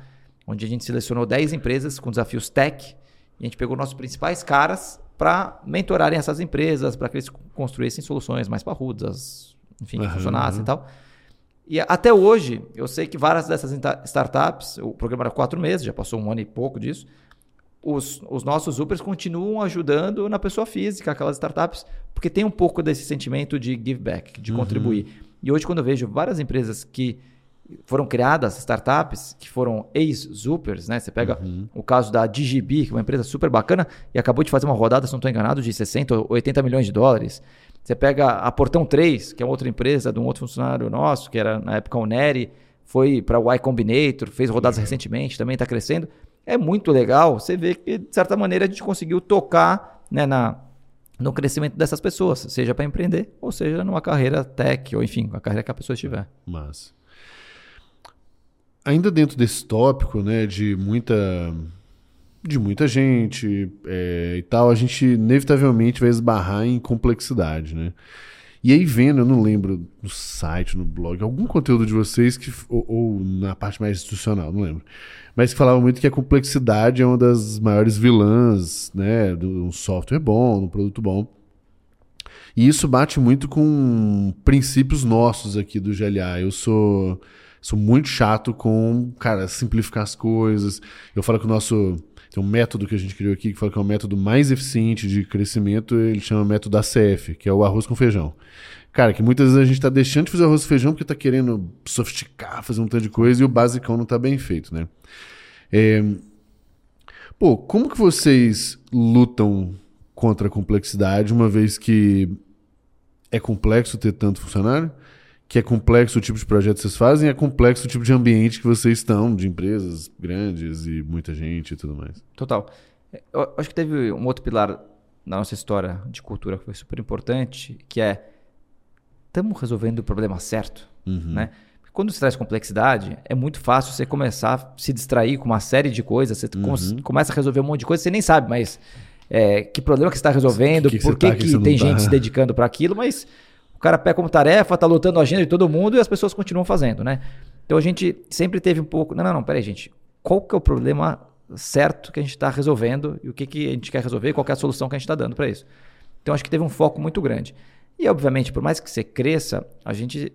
onde a gente selecionou 10 empresas com desafios tech, e a gente pegou nossos principais caras para mentorarem essas empresas, para que eles construíssem soluções mais parrudas, enfim, uhum. funcionassem e tal. E até hoje, eu sei que várias dessas startups, o programa era quatro meses, já passou um ano e pouco disso, os, os nossos Upers continuam ajudando na pessoa física, aquelas startups, porque tem um pouco desse sentimento de give back, de uhum. contribuir. E hoje, quando eu vejo várias empresas que foram criadas, startups, que foram ex-Zupers, né? Você pega uhum. o caso da DigiB, que é uma empresa super bacana, e acabou de fazer uma rodada, se não estou enganado, de 60 ou 80 milhões de dólares. Você pega a Portão 3, que é outra empresa de um outro funcionário nosso, que era na época o Neri, foi para o Y Combinator, fez rodadas uhum. recentemente, também está crescendo. É muito legal você vê que, de certa maneira, a gente conseguiu tocar né, na, no crescimento dessas pessoas, seja para empreender, ou seja numa carreira tech, ou enfim, a carreira que a pessoa estiver. Mas ainda dentro desse tópico, né, de muita de muita gente é, e tal, a gente inevitavelmente vai esbarrar em complexidade, né? E aí vendo, eu não lembro no site, no blog, algum conteúdo de vocês que ou, ou na parte mais institucional, não lembro, mas que falava muito que a complexidade é uma das maiores vilãs, né, de um software bom, de um produto bom. E isso bate muito com princípios nossos aqui do GLA. Eu sou sou muito chato com, cara, simplificar as coisas. Eu falo que o nosso. Tem um método que a gente criou aqui que fala que é o método mais eficiente de crescimento, ele chama método ACF, que é o arroz com feijão. Cara, que muitas vezes a gente está deixando de fazer arroz com feijão porque está querendo sofisticar, fazer um tanto de coisa e o basicão não está bem feito, né? É... Pô, como que vocês lutam contra a complexidade, uma vez que é complexo ter tanto funcionário? Que é complexo o tipo de projeto que vocês fazem, é complexo o tipo de ambiente que vocês estão, de empresas grandes e muita gente e tudo mais. Total. Eu acho que teve um outro pilar na nossa história de cultura que foi super importante, que é estamos resolvendo o problema certo, uhum. né? Quando você traz complexidade, é muito fácil você começar a se distrair com uma série de coisas, você uhum. começa a resolver um monte de coisa, você nem sabe, mas é, que problema que você está resolvendo, que que por que, tá, que, que tem gente tá? se *laughs* dedicando para aquilo, mas o cara pega como tarefa, tá lutando a agenda de todo mundo e as pessoas continuam fazendo, né? Então a gente sempre teve um pouco. Não, não, não, peraí, gente. Qual que é o problema certo que a gente está resolvendo e o que, que a gente quer resolver, qual é a solução que a gente está dando para isso? Então acho que teve um foco muito grande. E obviamente, por mais que você cresça, a gente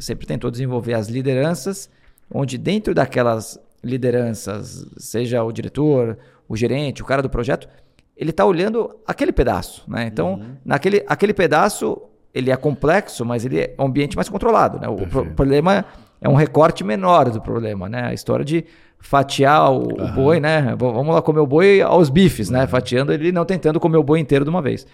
sempre tentou desenvolver as lideranças, onde dentro daquelas lideranças, seja o diretor, o gerente, o cara do projeto, ele está olhando aquele pedaço, né? Então, uhum. naquele aquele pedaço, ele é complexo, mas ele é um ambiente mais controlado. Né? O pro problema é um recorte menor do problema. Né? A história de fatiar o, uhum. o boi, né? Vamos lá comer o boi aos bifes, uhum. né? Fatiando ele não tentando comer o boi inteiro de uma vez.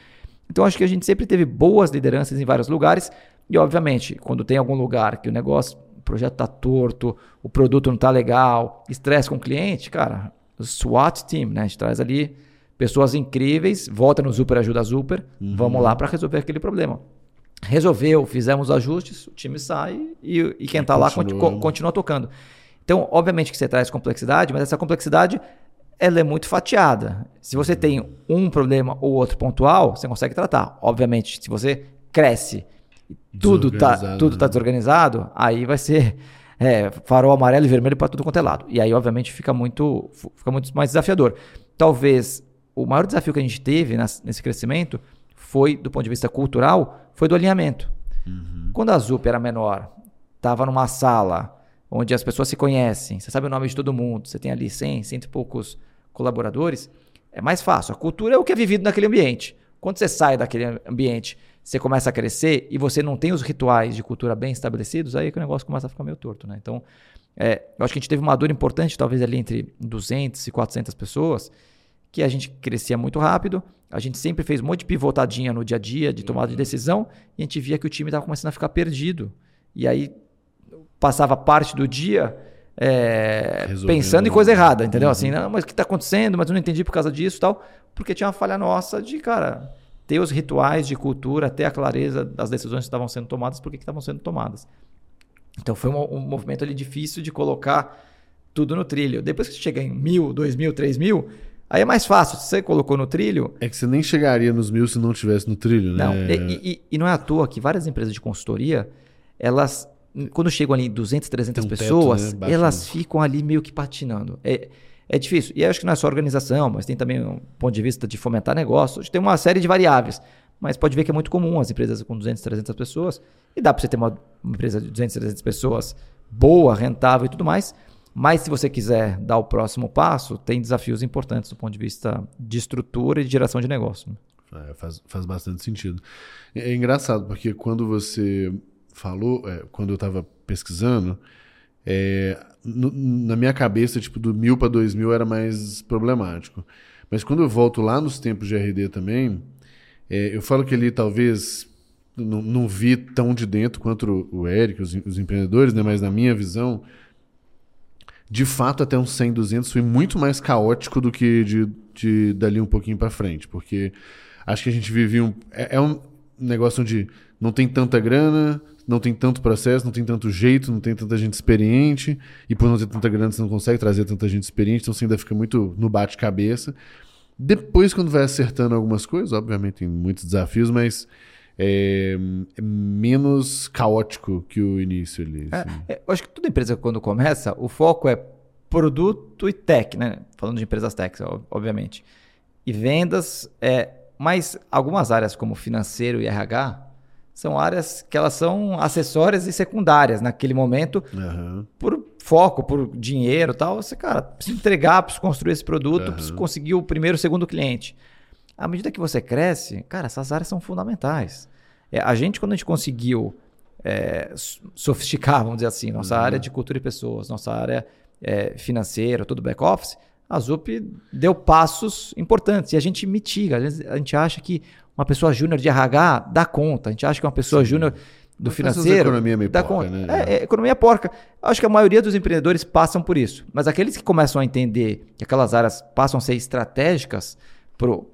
Então acho que a gente sempre teve boas lideranças em vários lugares e obviamente quando tem algum lugar que o negócio, o projeto está torto, o produto não está legal, estresse com o cliente, cara, SWAT team, né? A gente traz ali pessoas incríveis, volta no Super Ajuda Super, uhum. vamos lá para resolver aquele problema. Resolveu, fizemos ajustes, o time sai e, e quem está lá continua. continua tocando. Então, obviamente que você traz complexidade, mas essa complexidade ela é muito fatiada. Se você tem um problema ou outro pontual, você consegue tratar. Obviamente, se você cresce tudo está tudo tá né? desorganizado, aí vai ser *laughs* é, farol amarelo e vermelho para tudo quanto é lado. E aí, obviamente, fica muito, fica muito mais desafiador. Talvez o maior desafio que a gente teve nesse crescimento foi, do ponto de vista cultural, foi do alinhamento. Uhum. Quando a ZUP era menor, estava numa sala onde as pessoas se conhecem, você sabe o nome de todo mundo, você tem ali 100, cento e poucos colaboradores, é mais fácil. A cultura é o que é vivido naquele ambiente. Quando você sai daquele ambiente, você começa a crescer e você não tem os rituais de cultura bem estabelecidos, aí que o negócio começa a ficar meio torto, né? Então, é, eu acho que a gente teve uma dor importante, talvez ali entre 200 e 400 pessoas, que a gente crescia muito rápido, a gente sempre fez um monte de pivotadinha no dia a dia, de tomada de decisão, e a gente via que o time estava começando a ficar perdido. E aí passava parte do dia é, pensando em coisa errada, entendeu? Uhum. Assim, não, mas o que está acontecendo? Mas eu não entendi por causa disso tal. Porque tinha uma falha nossa de, cara, ter os rituais de cultura, ter a clareza das decisões que estavam sendo tomadas, por que estavam sendo tomadas. Então foi um, um, movimento ali difícil de colocar tudo no trilho. Depois que você chega em mil, dois mil, três mil, aí é mais fácil. Se você colocou no trilho. É que você nem chegaria nos mil se não tivesse no trilho, né? Não, e, e, e não é à toa que várias empresas de consultoria, elas quando chegam ali 200, 300 um pessoas, teto, né? elas ficam ali meio que patinando. É, é difícil. E acho que não é só organização, mas tem também um ponto de vista de fomentar negócios. Tem uma série de variáveis. Mas pode ver que é muito comum as empresas com 200, 300 pessoas. E dá para você ter uma, uma empresa de 200, 300 pessoas boa, rentável e tudo mais. Mas se você quiser dar o próximo passo, tem desafios importantes do ponto de vista de estrutura e de geração de negócio. É, faz, faz bastante sentido. É, é engraçado, porque quando você falou, é, quando eu estava pesquisando, é, no, na minha cabeça, tipo, do mil para dois mil era mais problemático. Mas quando eu volto lá nos tempos de RD também, é, eu falo que ali talvez não, não, vi tão de dentro quanto o Eric, os, os, empreendedores, né? mas na minha visão, de fato, até uns 100, 200 foi muito mais caótico do que de, de dali um pouquinho para frente, porque acho que a gente vivia um. É, é um negócio onde não tem tanta grana, não tem tanto processo, não tem tanto jeito, não tem tanta gente experiente, e por não ter tanta grana você não consegue trazer tanta gente experiente, então você ainda fica muito no bate-cabeça. Depois, quando vai acertando algumas coisas, obviamente tem muitos desafios, mas é, é menos caótico que o início ali. É, assim. É, eu acho que toda empresa, quando começa, o foco é produto e tech, né? Falando de empresas tech, obviamente. E vendas, é, mas algumas áreas como financeiro e RH, são áreas que elas são acessórias e secundárias naquele momento, uhum. por foco, por dinheiro tal. Você, cara, precisa entregar, precisa construir esse produto, uhum. precisa conseguir o primeiro, o segundo cliente. À medida que você cresce, cara, essas áreas são fundamentais. É, a gente, quando a gente conseguiu é, sofisticar, vamos dizer assim, nossa uhum. área de cultura e pessoas, nossa área é, financeira, todo back-office, a ZUP deu passos importantes e a gente mitiga. Às vezes a gente acha que uma pessoa júnior de RH dá conta. A gente acha que uma pessoa júnior do Mas financeiro. Economia meio dá porca, conta. Né? É, é, economia porca. Acho que a maioria dos empreendedores passam por isso. Mas aqueles que começam a entender que aquelas áreas passam a ser estratégicas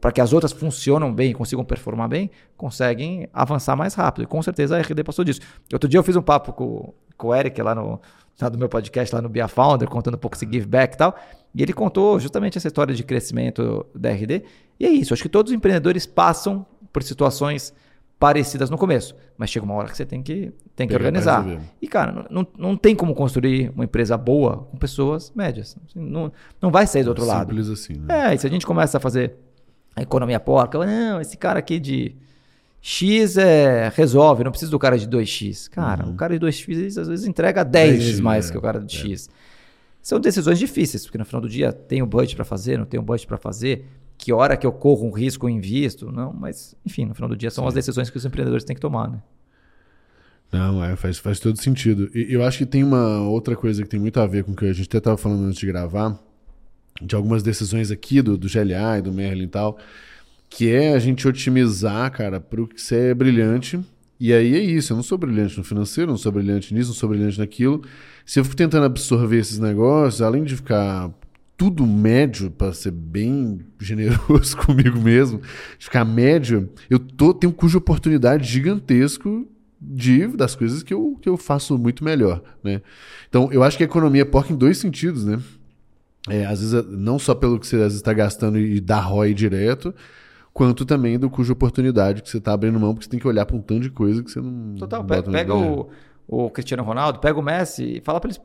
para que as outras funcionam bem e consigam performar bem, conseguem avançar mais rápido. E com certeza a RD passou disso. Outro dia eu fiz um papo com, com o Eric lá no, lá do meu podcast, lá no Bia Founder, contando um pouco esse give back e tal. E ele contou justamente essa história de crescimento da RD. E é isso, acho que todos os empreendedores passam por situações parecidas no começo, mas chega uma hora que você tem que, tem que organizar. E, cara, não, não tem como construir uma empresa boa com pessoas médias. Assim, não, não vai sair do outro lado. Simples assim, né? É, e se a gente começa a fazer a economia porca, não, esse cara aqui de X é, resolve, não precisa do cara de 2X. Cara, uhum. o cara de 2X às vezes entrega 10 vezes mais é, que o cara de é. X. São decisões difíceis, porque no final do dia tem o budget para fazer, não tem o budget para fazer que hora que eu corro um risco eu invisto, não, mas enfim, no final do dia são Sim. as decisões que os empreendedores têm que tomar, né? Não, é, faz, faz todo sentido. E eu acho que tem uma outra coisa que tem muito a ver com o que a gente até estava falando antes de gravar, de algumas decisões aqui do, do GLA e do Merlin e tal, que é a gente otimizar, cara, para o que você é brilhante. E aí é isso, eu não sou brilhante no financeiro, não sou brilhante nisso, não sou brilhante naquilo. Se eu fico tentando absorver esses negócios, além de ficar tudo médio, para ser bem *laughs* generoso *laughs* comigo mesmo, ficar médio, eu tô, tenho um de oportunidade gigantesco de, das coisas que eu, que eu faço muito melhor, né? Então, eu acho que a economia é porca em dois sentidos, né? É, às vezes, não só pelo que você está gastando e dá ROI direto, quanto também do cujo oportunidade que você está abrindo mão, porque você tem que olhar para um tanto de coisa que você não. Total, pega, pega o, o Cristiano Ronaldo, pega o Messi e fala para eles: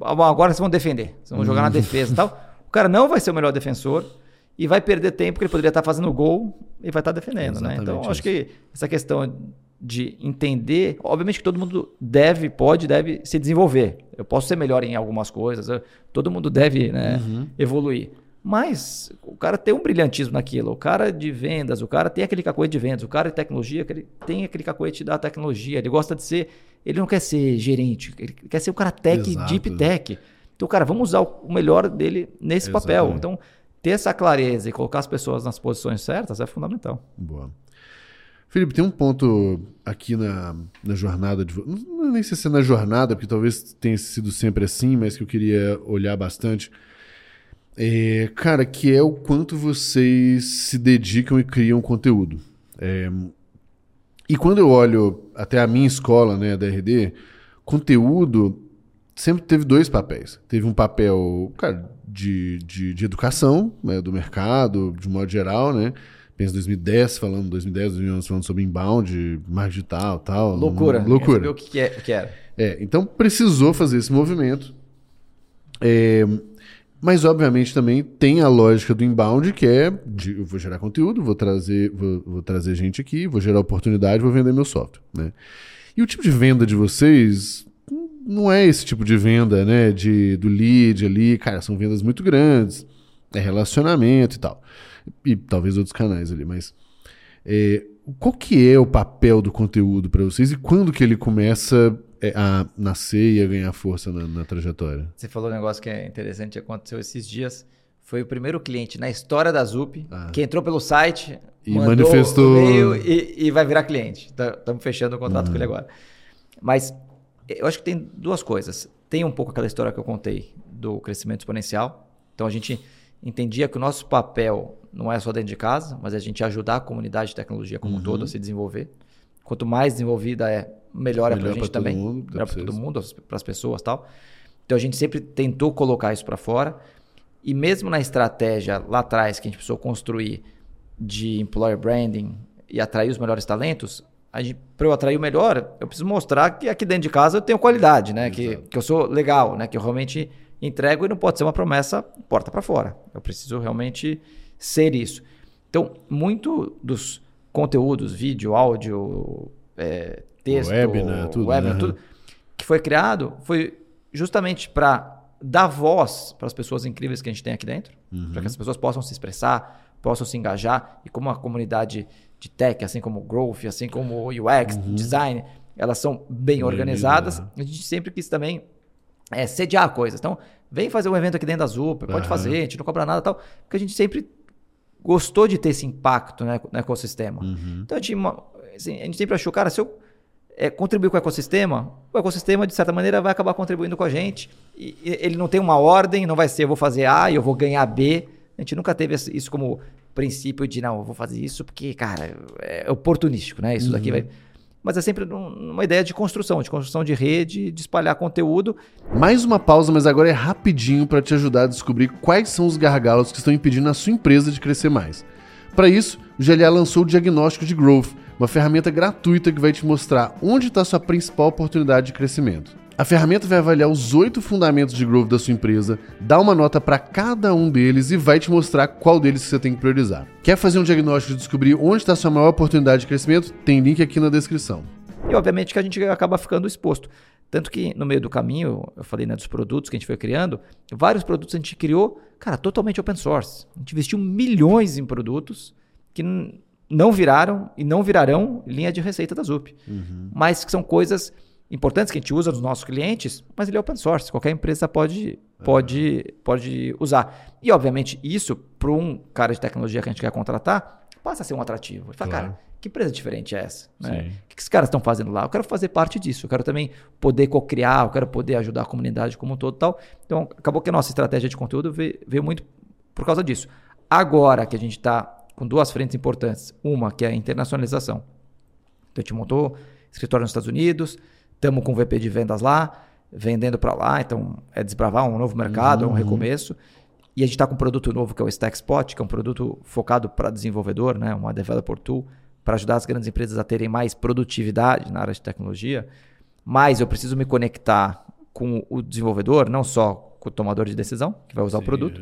agora vocês vão defender, vocês vão jogar na defesa e tal. *laughs* O cara não vai ser o melhor defensor e vai perder tempo porque ele poderia estar fazendo gol e vai estar defendendo, né? Então, acho que essa questão de entender, obviamente que todo mundo deve, pode, deve se desenvolver. Eu posso ser melhor em algumas coisas, eu, todo mundo deve né, uhum. evoluir. Mas o cara tem um brilhantismo naquilo. O cara de vendas, o cara tem aquele cacoete de vendas, o cara de tecnologia, ele tem aquele cacoete da tecnologia. Ele gosta de ser. Ele não quer ser gerente, ele quer ser o cara tech, Exato. deep tech. Então, cara, vamos usar o melhor dele nesse Exato. papel. Então, ter essa clareza e colocar as pessoas nas posições certas é fundamental. Boa. Felipe, tem um ponto aqui na, na jornada de. Não nem sei se é na jornada, porque talvez tenha sido sempre assim, mas que eu queria olhar bastante. É, cara, que é o quanto vocês se dedicam e criam conteúdo. É, e quando eu olho até a minha escola, né, a DRD, conteúdo sempre teve dois papéis. Teve um papel, cara, de, de, de educação, né, do mercado, de modo geral, né? Pensa 2010 falando, 2010, 2011 falando sobre inbound, marketing digital tal. Loucura. Loucura. o que, é, que era. É, então precisou fazer esse movimento. É, mas obviamente também tem a lógica do inbound, que é de, eu vou gerar conteúdo, vou trazer, vou, vou, trazer gente aqui, vou gerar oportunidade, vou vender meu software. Né? E o tipo de venda de vocês não é esse tipo de venda, né? De, do lead ali, cara, são vendas muito grandes, é relacionamento e tal e talvez outros canais ali, mas é, qual que é o papel do conteúdo para vocês e quando que ele começa é, a nascer e a ganhar força na, na, trajetória? Você falou um negócio que é interessante, aconteceu esses dias. Foi o primeiro cliente na história da Zup ah. que entrou pelo site e manifestou e, e, vai virar cliente. Estamos tá, fechando o contrato uhum. com ele agora. Mas eu acho que tem duas coisas. Tem um pouco aquela história que eu contei do crescimento exponencial. Então a gente entendia que o nosso papel não é só dentro de casa, mas é a gente ajudar a comunidade de tecnologia como uhum. um todo a se desenvolver. Quanto mais desenvolvida é, melhor, melhor é para a gente também. Mundo, melhor para todo mundo, para as pessoas tal. Então a gente sempre tentou colocar isso para fora. E mesmo na estratégia lá atrás que a gente precisou construir de employer branding e atrair os melhores talentos, para eu atrair o melhor, eu preciso mostrar que aqui dentro de casa eu tenho qualidade, né? Que, que eu sou legal, né? Que eu realmente entrego e não pode ser uma promessa porta para fora. Eu preciso realmente ser isso. Então, muito dos conteúdos, vídeo, áudio, é, texto, web, né? tudo, web, né? tudo que foi criado foi justamente para dar voz para as pessoas incríveis que a gente tem aqui dentro, uhum. para que as pessoas possam se expressar, possam se engajar e como a comunidade de tech, assim como growth, assim como UX, uhum. design, elas são bem, bem organizadas. Né? A gente sempre quis também é, sediar coisas. Então, vem fazer um evento aqui dentro da Zupa, pode fazer, a gente não cobra nada tal, porque a gente sempre gostou de ter esse impacto né, no ecossistema. Uhum. Então, a gente, assim, a gente sempre achou, cara, se eu é, contribuir com o ecossistema, o ecossistema, de certa maneira, vai acabar contribuindo com a gente. E, ele não tem uma ordem, não vai ser eu vou fazer A e eu vou ganhar B. A gente nunca teve isso como princípio de, não, eu vou fazer isso porque, cara, é oportunístico, né? Isso uhum. daqui vai mas é sempre uma ideia de construção, de construção de rede, de espalhar conteúdo. Mais uma pausa, mas agora é rapidinho para te ajudar a descobrir quais são os gargalos que estão impedindo a sua empresa de crescer mais. Para isso, o GLA lançou o Diagnóstico de Growth, uma ferramenta gratuita que vai te mostrar onde está sua principal oportunidade de crescimento. A ferramenta vai avaliar os oito fundamentos de growth da sua empresa, dá uma nota para cada um deles e vai te mostrar qual deles você tem que priorizar. Quer fazer um diagnóstico e descobrir onde está a sua maior oportunidade de crescimento? Tem link aqui na descrição. E obviamente que a gente acaba ficando exposto. Tanto que no meio do caminho, eu falei né, dos produtos que a gente foi criando, vários produtos a gente criou, cara, totalmente open source. A gente investiu milhões em produtos que não viraram e não virarão linha de receita da ZUP. Uhum. Mas que são coisas importantes que a gente usa nos nossos clientes, mas ele é open source, qualquer empresa pode, pode, pode usar. E, obviamente, isso, para um cara de tecnologia que a gente quer contratar, passa a ser um atrativo. Fala, Claro. cara, que empresa diferente é essa? Né? O que que esses caras estão fazendo lá? Eu quero fazer parte disso. Eu quero também poder co-criar, eu quero poder ajudar a comunidade como um todo e tal. Então, acabou que a nossa estratégia de conteúdo veio, veio muito por causa disso. Agora que a gente está com duas frentes importantes. Uma, que é a internacionalização. Então, a gente montou escritório nos Estados Unidos, estamos com VP de vendas lá, vendendo para lá. Então, é desbravar um novo mercado, é um recomeço. E a gente está com um produto novo que é o StackSpot, que é um produto focado para desenvolvedor, né? uma developer tool, para ajudar as grandes empresas a terem mais produtividade na área de tecnologia. Mas eu preciso me conectar com o desenvolvedor, não só com o tomador de decisão, que vai usar o produto,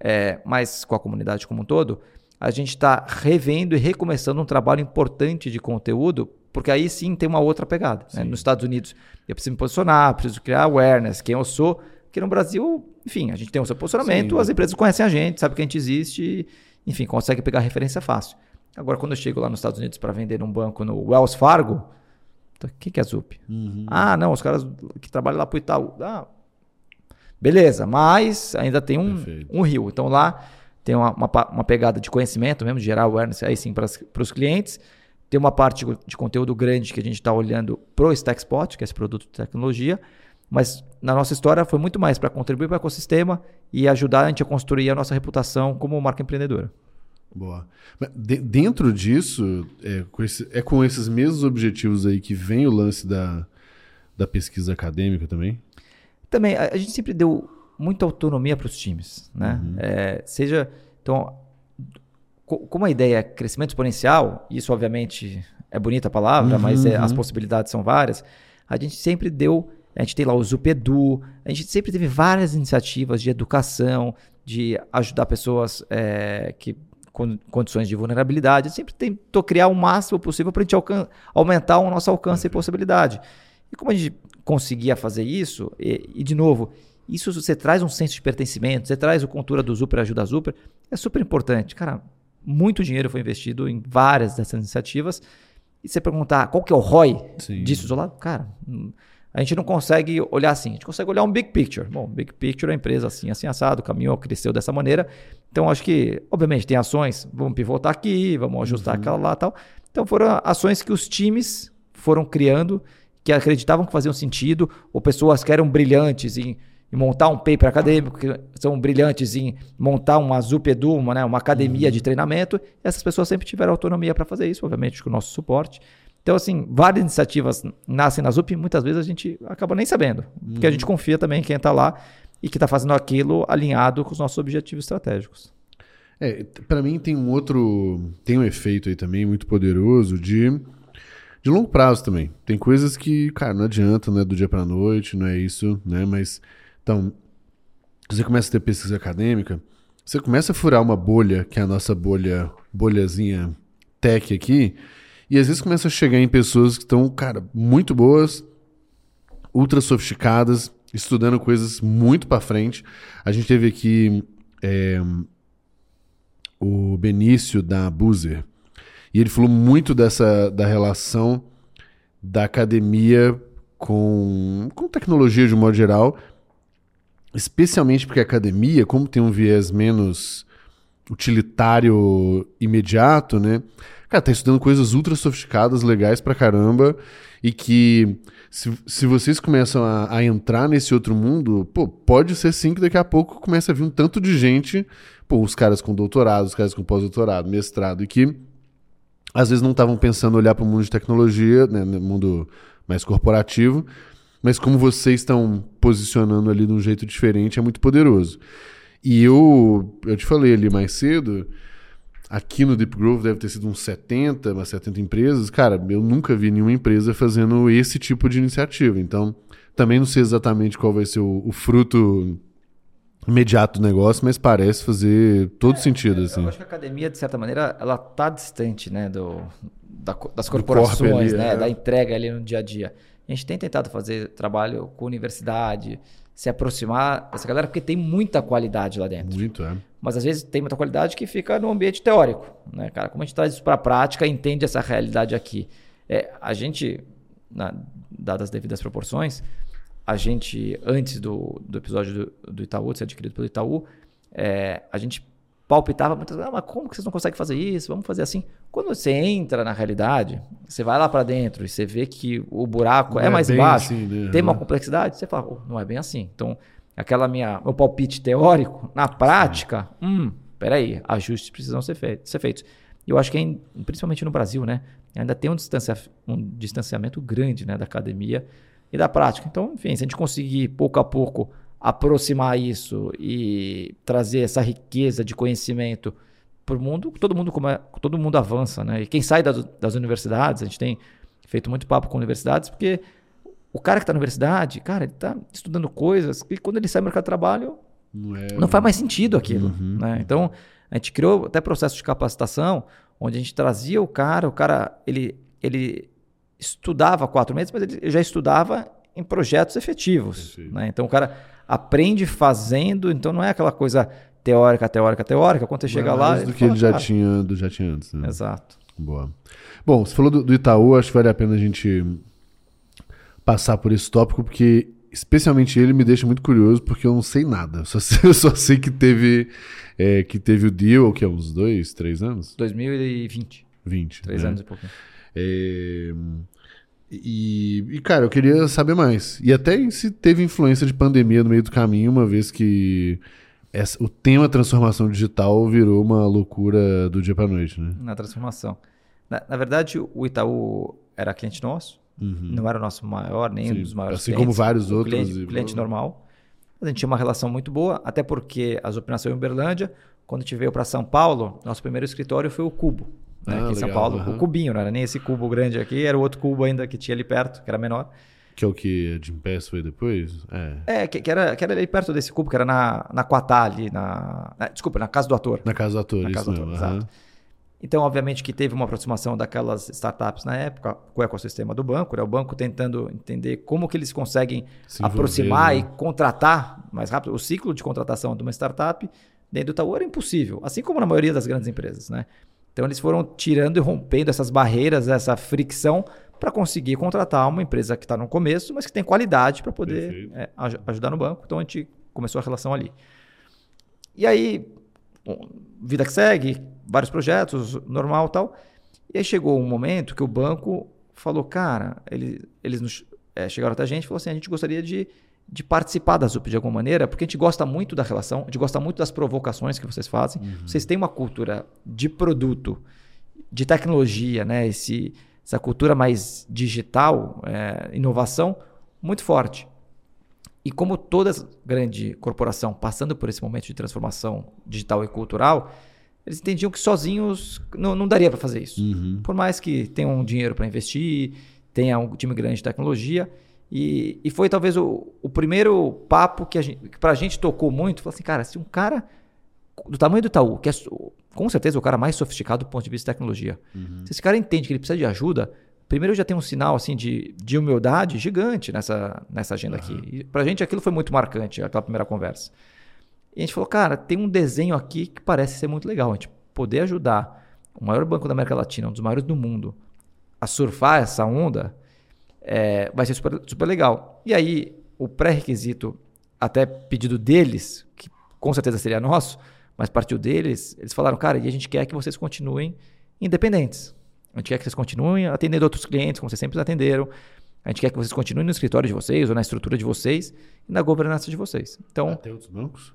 é, mas com a comunidade como um todo, a gente está revendo e recomeçando um trabalho importante de conteúdo, porque aí sim tem uma outra pegada. né? Nos Estados Unidos, eu preciso me posicionar, preciso criar awareness, quem eu sou. Aqui no Brasil, enfim, a gente tem o seu posicionamento, Sim. as empresas conhecem a gente, sabem que a gente existe, enfim, consegue pegar referência fácil. Agora, quando eu chego lá nos Estados Unidos para vender num banco no Wells Fargo, o que, que é Zup? Ah, não, os caras que trabalham lá pro Itaú. Ah, beleza, mas ainda tem um, Perfeito. um rio. Então lá tem uma, uma, uma pegada de conhecimento mesmo, de gerar awareness aí sim para os clientes. Tem uma parte de, conteúdo grande que a gente está olhando pro StackSpot, que é esse produto de tecnologia. Mas na nossa história foi muito mais para contribuir para o ecossistema e ajudar a gente a construir a nossa reputação como marca empreendedora. Boa. Mas de- dentro disso, é com, esse- é com esses mesmos objetivos aí que vem o lance da, da pesquisa acadêmica também? Também, a, a gente sempre deu muita autonomia para os times, né? É, seja, então, como a ideia é crescimento exponencial, isso obviamente é bonita a palavra, mas é, as possibilidades são várias, a gente sempre deu, a gente tem lá o Zupedu, a gente sempre teve várias iniciativas de educação, de ajudar pessoas é, que com condições de vulnerabilidade, a gente sempre tentou criar o máximo possível para a gente aumentar o nosso alcance e possibilidade. E como a gente conseguia fazer isso, e, e, de novo, isso você traz um senso de pertencimento, você traz o cultura do Super ajuda a Super, é super importante. Cara, muito dinheiro foi investido em várias dessas iniciativas. E você perguntar qual que é o ROI Sim. disso isolado, cara, a gente não consegue olhar assim, a gente consegue olhar um big picture. Bom, big picture é a empresa assim, assim, assado, caminhou, cresceu dessa maneira. Então, acho que, obviamente, tem ações, vamos pivotar aqui, vamos ajustar aquela lá e tal. Então, foram ações que os times foram criando, que acreditavam que faziam sentido, ou pessoas que eram brilhantes em, em montar um paper acadêmico, que são brilhantes em montar uma Zupedu, uma, né, uma academia de treinamento. Essas pessoas sempre tiveram autonomia para fazer isso, obviamente, com o nosso suporte. Então, assim, várias iniciativas nascem na ZUP e muitas vezes a gente acaba nem sabendo. Porque a gente confia também em quem está lá e que está fazendo aquilo alinhado com os nossos objetivos estratégicos. É, para mim tem um outro, tem um efeito aí também muito poderoso de de longo prazo também. Tem coisas que, cara, não adianta, não é do dia pra noite, não é isso, né? Mas então, você começa a ter pesquisa acadêmica, você começa a furar uma bolha, que é a nossa bolha, bolhazinha tech aqui, e às vezes começa a chegar em pessoas que estão, cara, muito boas, ultra sofisticadas, estudando coisas muito pra frente. A gente teve aqui é, o Benício da Buzer. E ele falou muito dessa da relação da academia com, com tecnologia de um modo geral, especialmente porque a academia, como tem um viés menos utilitário imediato, né? Cara, tá estudando coisas ultra sofisticadas, legais pra caramba, e que se, se vocês começam a, a entrar nesse outro mundo, pô, pode ser sim que daqui a pouco comece a vir um tanto de gente, pô, os caras com doutorado, os caras com pós-doutorado, mestrado, e que às vezes não estavam pensando olhar para o mundo de tecnologia, né, no mundo mais corporativo, mas como vocês estão posicionando ali de um jeito diferente, é muito poderoso. E eu, eu te falei ali mais cedo, aqui no Deep Growth deve ter sido uns 70, umas 70 empresas. Cara, eu nunca vi nenhuma empresa fazendo esse tipo de iniciativa. Então, também não sei exatamente qual vai ser o, o fruto imediato do negócio, mas parece fazer todo sentido, assim. Eu acho que a academia, de certa maneira, ela tá distante, né, do, da das corpo corporações, ali, né, é. da entrega ali no dia a dia. A gente tem tentado fazer trabalho com universidade, se aproximar dessa galera, porque tem muita qualidade lá dentro. Muito, é. Mas às vezes tem muita qualidade que fica no ambiente teórico, né, cara? Como a gente traz isso para a prática, entende essa realidade aqui. É, a gente, na, dadas as devidas proporções, a gente, antes do, do episódio do, do Itaú, de ser adquirido pelo Itaú, é, a gente palpitava muitas vezes, ah, mas como que vocês não conseguem fazer isso? Vamos fazer assim. Quando você entra na realidade, você vai lá para dentro e você vê que o buraco é, é, mais baixo, assim, né? tem uma complexidade, você fala, oh, não é bem assim. Então, aquela minha meu palpite teórico, na prática, Sim. hum, peraí, ajustes precisam ser, feitos, ser feitos. E eu acho que, é principalmente no Brasil, né, ainda tem um, distancia, um distanciamento grande né, da academia e da prática. Então, enfim, se a gente conseguir pouco a pouco aproximar isso e trazer essa riqueza de conhecimento para o mundo, todo mundo, todo mundo avança, né? E quem sai das, das universidades, a gente tem feito muito papo com universidades, porque o cara que está na universidade, cara, ele está estudando coisas que quando ele sai do mercado de trabalho, não, é... não faz mais sentido aquilo. Uhum. Né? Então, a gente criou até processo de capacitação, onde a gente trazia o cara, o cara, ele, ele estudava quatro meses, mas ele já estudava em projetos efetivos. Né? Então, o cara aprende fazendo, então não é aquela coisa teórica, teórica, teórica. Quando você chega lá. Mais do que ele já, tinha, do, já tinha antes. Né? Exato. Boa. Bom, você falou do, do Itaú, acho que vale a pena a gente passar por esse tópico, porque especialmente ele me deixa muito curioso, porque eu não sei nada. Eu só sei, *laughs* eu só sei que teve é, que teve o deal, que é uns dois, três anos? 2020. 20. Três né? anos e pouco. É, e, e, cara, eu queria saber mais. E até se teve influência de pandemia no meio do caminho, uma vez que essa, o tema transformação digital virou uma loucura do dia para noite, né? Na transformação. Na, na, verdade, o Itaú era cliente nosso, uhum. não era o nosso maior, nem Sim, um dos maiores assim clientes. como vários outros. Cliente, e... cliente normal. A gente tinha uma relação muito boa, até porque as operações em Uberlândia, quando a gente veio para São Paulo, nosso primeiro escritório foi o Cubo. Né, ah, aqui em São Paulo, uhum. o cubinho, não era nem esse cubo grande aqui, era o outro cubo ainda que tinha ali perto, que era menor. Que é o que a Jim Pass foi depois? É, é que, que, era, que era ali perto desse cubo, que era na, na Quatá ali, na, na, Desculpa, na casa do ator. Na casa do ator, na isso mesmo. Ator, exato. Então, obviamente que teve uma aproximação daquelas startups na época com o ecossistema do banco, né? o banco tentando entender como que eles conseguem Se aproximar envolver, né? e contratar mais rápido. O ciclo de contratação de uma startup dentro do Itaú era impossível, assim como na maioria das grandes empresas. Né? Então, eles foram tirando e rompendo essas barreiras, essa fricção para conseguir contratar uma empresa que está no começo, mas que tem qualidade para poder é, ajudar no banco. Então, a gente começou a relação ali. E aí, vida que segue, vários projetos, normal tal. E aí chegou um momento que o banco falou, cara, ele, eles nos, é, chegaram até a gente e falou assim, a gente gostaria de, de participar da ZUP de alguma maneira, porque a gente gosta muito da relação, a gente gosta muito das provocações que vocês fazem. Uhum. Vocês têm uma cultura de produto, de tecnologia, né? Esse, essa cultura mais digital, é, inovação, muito forte. E como toda grande corporação passando por esse momento de transformação digital e cultural, eles entendiam que sozinhos não, não daria para fazer isso. Uhum. Por mais que tenham um dinheiro para investir, tenha um time grande de tecnologia. E, e foi talvez o, o primeiro papo que, que para a gente tocou muito. Falou assim, cara, se um cara do tamanho do Itaú, que é com certeza o cara mais sofisticado do ponto de vista de tecnologia, uhum. se esse cara entende que ele precisa de ajuda, primeiro já tem um sinal assim de, de humildade gigante nessa, nessa agenda uhum. aqui. E pra gente aquilo foi muito marcante, aquela primeira conversa. E a gente falou, cara, tem um desenho aqui que parece ser muito legal. A gente poder ajudar o maior banco da América Latina, um dos maiores do mundo, a surfar essa onda, é, vai ser super, super legal. E aí, o pré-requisito, até pedido deles, que com certeza seria nosso, mas partiu deles, eles falaram, cara, e a gente quer que vocês continuem independentes. A gente quer que vocês continuem atendendo outros clientes, como vocês sempre atenderam. A gente quer que vocês continuem no escritório de vocês, ou na estrutura de vocês, e na governança de vocês. Então, ah, tem outros bancos?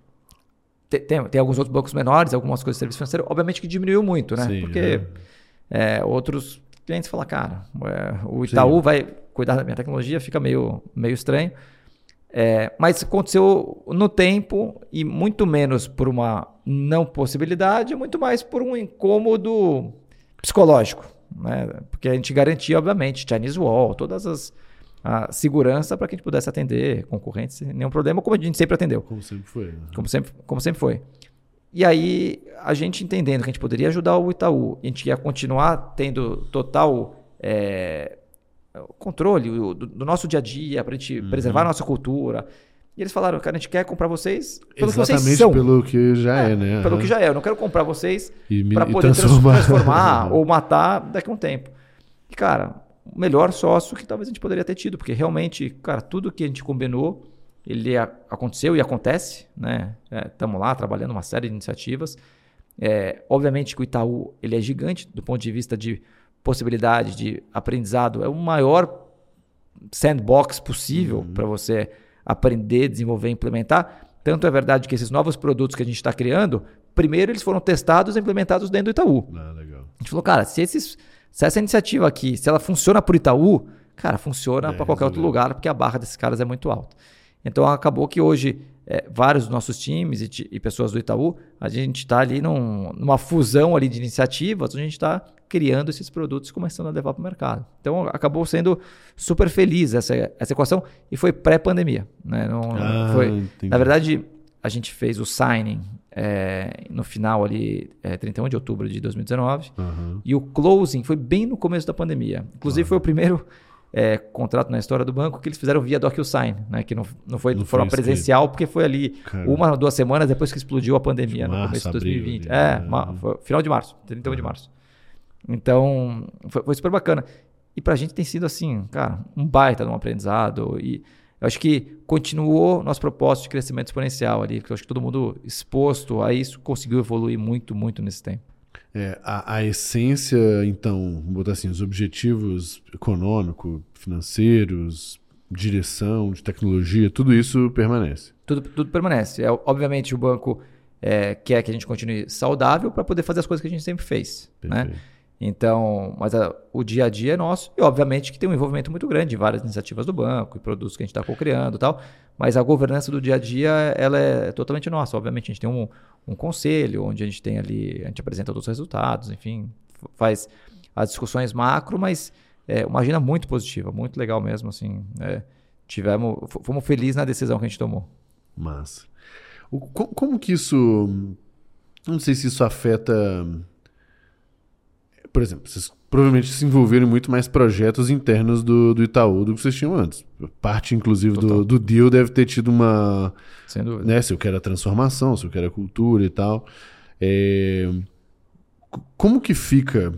Tem, tem, tem, alguns outros bancos menores, algumas coisas de serviço financeiro. Obviamente que diminuiu muito, né? Sim, Porque é. É, outros clientes falam, cara, é, o Itaú Sim. vai cuidar da minha tecnologia, fica meio, meio estranho. É, mas aconteceu no tempo e muito menos por uma não possibilidade, muito mais por um incômodo psicológico né? Porque a gente garantia, obviamente, Chinese Wall, todas as a segurança para que a gente pudesse atender concorrentes sem nenhum problema, como a gente sempre atendeu. Como sempre foi. Né? Como, sempre, como sempre foi. E aí, a gente entendendo que a gente poderia ajudar o Itaú, a gente ia continuar tendo total é, controle do, do, nosso dia a dia, para a gente uhum. preservar a nossa cultura, e eles falaram, cara, a gente quer comprar vocês pelo Exatamente que vocês são. pelo que já é, é né? Pelo uhum. que já é. Eu não quero comprar vocês para poder transformar, transformar *laughs* ou matar daqui a um tempo. E, cara, o melhor sócio que talvez a gente poderia ter tido, porque realmente, cara, tudo que a gente combinou, ele aconteceu e acontece, né? Estamos é, lá trabalhando uma série de iniciativas. É, obviamente que o Itaú ele é gigante do ponto de vista de possibilidade de aprendizado. É o maior sandbox possível uhum. para você aprender, desenvolver, implementar. Tanto é verdade que esses novos produtos que a gente está criando, primeiro eles foram testados e implementados dentro do Itaú. Ah, a gente falou, cara, se, esses, se essa iniciativa aqui, se ela funciona para o Itaú, cara, funciona é, para qualquer outro lugar, porque a barra desses caras é muito alta. Então acabou que hoje é, vários dos nossos times e, e, pessoas do Itaú, a gente está ali num, numa fusão ali de iniciativas, onde a gente está criando esses produtos e começando a levar para o mercado. Então acabou sendo super feliz essa, essa equação e foi pré-pandemia. Né? Não, ah, foi, na verdade, a gente fez o signing é, no final ali, é, 31 de outubro de 2019, uhum. e o closing foi bem no começo da pandemia. Inclusive uhum. foi o primeiro é, contrato na história do banco que eles fizeram via DocuSign, né? que não, não foi de forma presencial, porque foi ali Caramba. uma ou duas semanas depois que explodiu a pandemia, no começo de 2020. Abril, é, né? final de março, 31 uhum. de março. Então, foi, foi super bacana. E para a gente tem sido assim, cara, um baita de um aprendizado. E eu acho que continuou nosso propósito de crescimento exponencial ali, porque eu acho que todo mundo exposto a isso conseguiu evoluir muito, muito nesse tempo. É, a, a, essência, então, botar assim, os objetivos econômicos, financeiros, direção, de tecnologia, tudo isso permanece. Tudo, tudo permanece. É, obviamente, o banco é, quer que a gente continue saudável para poder fazer as coisas que a gente sempre fez. Né? Então, mas a, o dia a dia é nosso e, obviamente, que tem um envolvimento muito grande em várias iniciativas do banco e produtos que a gente está co-criando e tal. Mas a governança do dia a dia, ela é totalmente nossa. Obviamente, a gente tem um, um conselho onde a gente tem ali, a gente apresenta todos os resultados, enfim, faz as discussões macro, mas é uma agenda muito positiva, muito legal mesmo, assim. É, tivemos, fomos felizes na decisão que a gente tomou. Massa. O, como que isso, não sei se isso afeta por exemplo, vocês provavelmente se envolveram em muito mais projetos internos do, do Itaú do que vocês tinham antes. Parte, inclusive, do, do deal deve ter tido uma. Sem dúvida. Né, se eu quero a transformação, se eu quero a cultura e tal. É, como que fica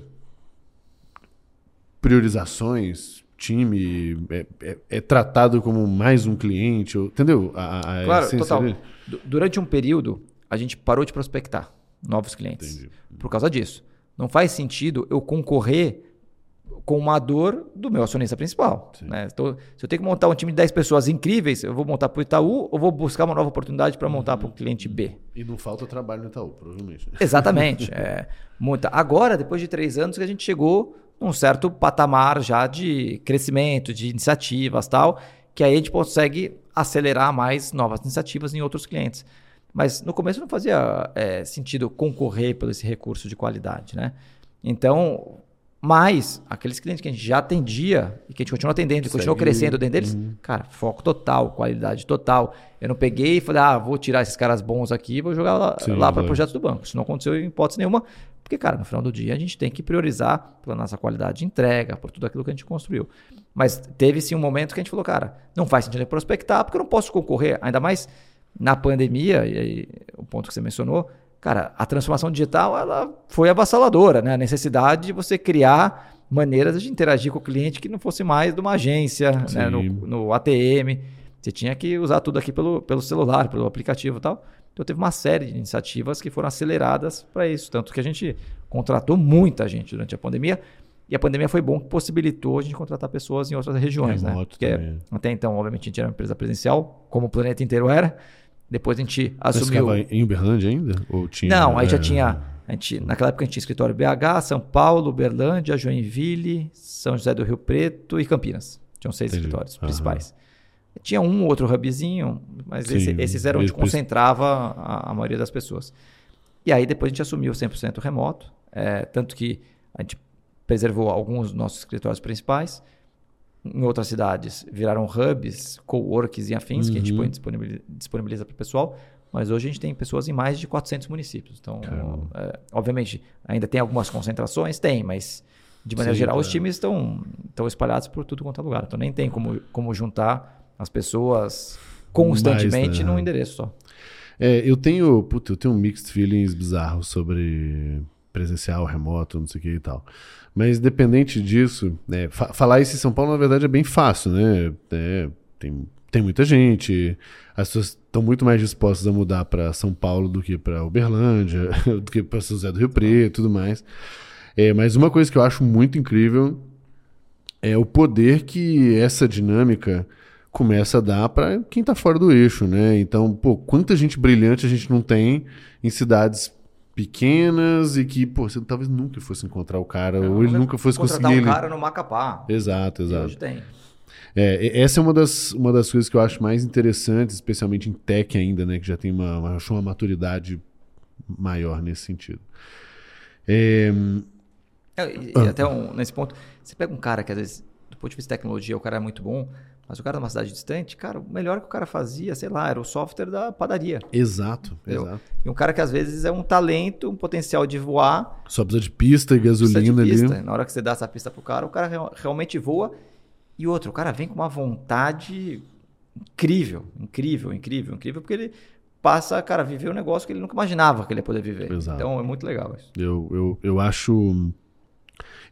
priorizações, time, é, é, é, tratado como mais um cliente, entendeu? A, a claro, total. Dele? Durante um período, a gente parou de prospectar novos clientes. Entendi. Por causa disso. Não faz sentido eu concorrer com uma dor do meu acionista principal. Né? Então, se eu tenho que montar um time de 10 pessoas incríveis, eu vou montar para o Itaú ou vou buscar uma nova oportunidade para montar uhum. para o cliente B. E não falta trabalho no Itaú, provavelmente. *laughs* Exatamente. é, muita. Agora, depois de três anos, que a gente chegou num certo patamar já de crescimento, de iniciativas tal, que aí a gente consegue acelerar mais novas iniciativas em outros clientes. Mas no começo não fazia é, sentido concorrer pelo esse recurso de qualidade, né? Então, mas aqueles clientes que a gente já atendia e que a gente continua atendendo e continuou crescendo dentro deles, uhum. cara, foco total, qualidade total. Eu não peguei e falei, ah, vou tirar esses caras bons aqui e vou jogar lá, lá para projetos do banco. Isso não aconteceu em hipótese nenhuma, porque, cara, no final do dia a gente tem que priorizar pela nossa qualidade de entrega, por tudo aquilo que a gente construiu. Mas teve sim um momento que a gente falou, cara, não faz sentido prospectar, porque eu não posso concorrer, ainda mais na pandemia, e aí, o ponto que você mencionou, cara, a transformação digital ela foi avassaladora, né? A necessidade de você criar maneiras de interagir com o cliente que não fosse mais de uma agência, né? no, no, ATM. Você tinha que usar tudo aqui pelo, pelo celular, pelo aplicativo e tal. Então teve uma série de iniciativas que foram aceleradas para isso. Tanto que a gente contratou muita gente durante a pandemia. E a pandemia foi bom que possibilitou a gente contratar pessoas em outras regiões, né? Porque até então, obviamente, a gente era uma empresa presencial, como o planeta inteiro era. Depois a gente assumiu. Mas em Uberlândia ainda? Ou tinha, Não, aí é... já tinha. A gente, naquela época a gente tinha escritório BH, São Paulo, Uberlândia, Joinville, São José do Rio Preto e Campinas. Tinham seis Entendi. escritórios uhum. principais. Tinha um outro hubzinho, mas Sim, esse, esses eram onde concentrava a, a, maioria das pessoas. E aí depois a gente assumiu 100% remoto, é, tanto que a gente preservou alguns dos nossos escritórios principais em outras cidades viraram hubs, co-works e afins uhum. que a gente uhum. disponibiliza para o pessoal. Mas hoje a gente tem pessoas em mais de 400 municípios. Então, é, obviamente, ainda tem algumas concentrações? Tem, mas de maneira Sim, geral, os times estão, espalhados por tudo quanto é lugar. Então, nem tem como, como juntar as pessoas constantemente mais, né? num endereço só. É, eu tenho, puta, eu tenho mixed feelings bizarros sobre presencial, remoto, não sei o que e tal. Mas independente disso, né, fa falar isso em São Paulo, na verdade, é bem fácil, né? É, tem tem muita gente, as pessoas estão muito mais dispostas a mudar para São Paulo do que para Uberlândia, *laughs* do que para São José do Rio Preto e tudo mais. É, mas uma coisa que eu acho muito incrível é o poder que essa dinâmica começa a dar para quem está fora do eixo, né? Então, pô, quanta gente brilhante a gente não tem em cidades pequenas e que, pô, você talvez nunca fosse encontrar o cara, não, ou ele nunca fosse conseguir. um ele... cara no Macapá. Exato, exato. hoje tem. É, essa é uma das, uma das coisas que eu acho mais interessantes, especialmente em tech ainda, né? Que já tem uma, uma, uma maturidade maior nesse sentido. É... É, e, ah. até um, nesse ponto, você pega um cara que às vezes, do ponto de vista de tecnologia, o cara é muito bom, mas o cara numa cidade distante, cara, o melhor que o cara fazia, sei lá, era o software da padaria. Exato, entendeu? exato. E um cara que às vezes é um talento, um potencial de voar. Só precisa de pista e gasolina pista. ali. Na hora que você dá essa pista pro cara, o cara realmente voa. E outro, o cara vem com uma vontade incrível, incrível, incrível, incrível, porque ele passa, cara, a viver um negócio que ele nunca imaginava que ele ia poder viver. Exato. Então é muito legal isso. Eu, eu, eu acho.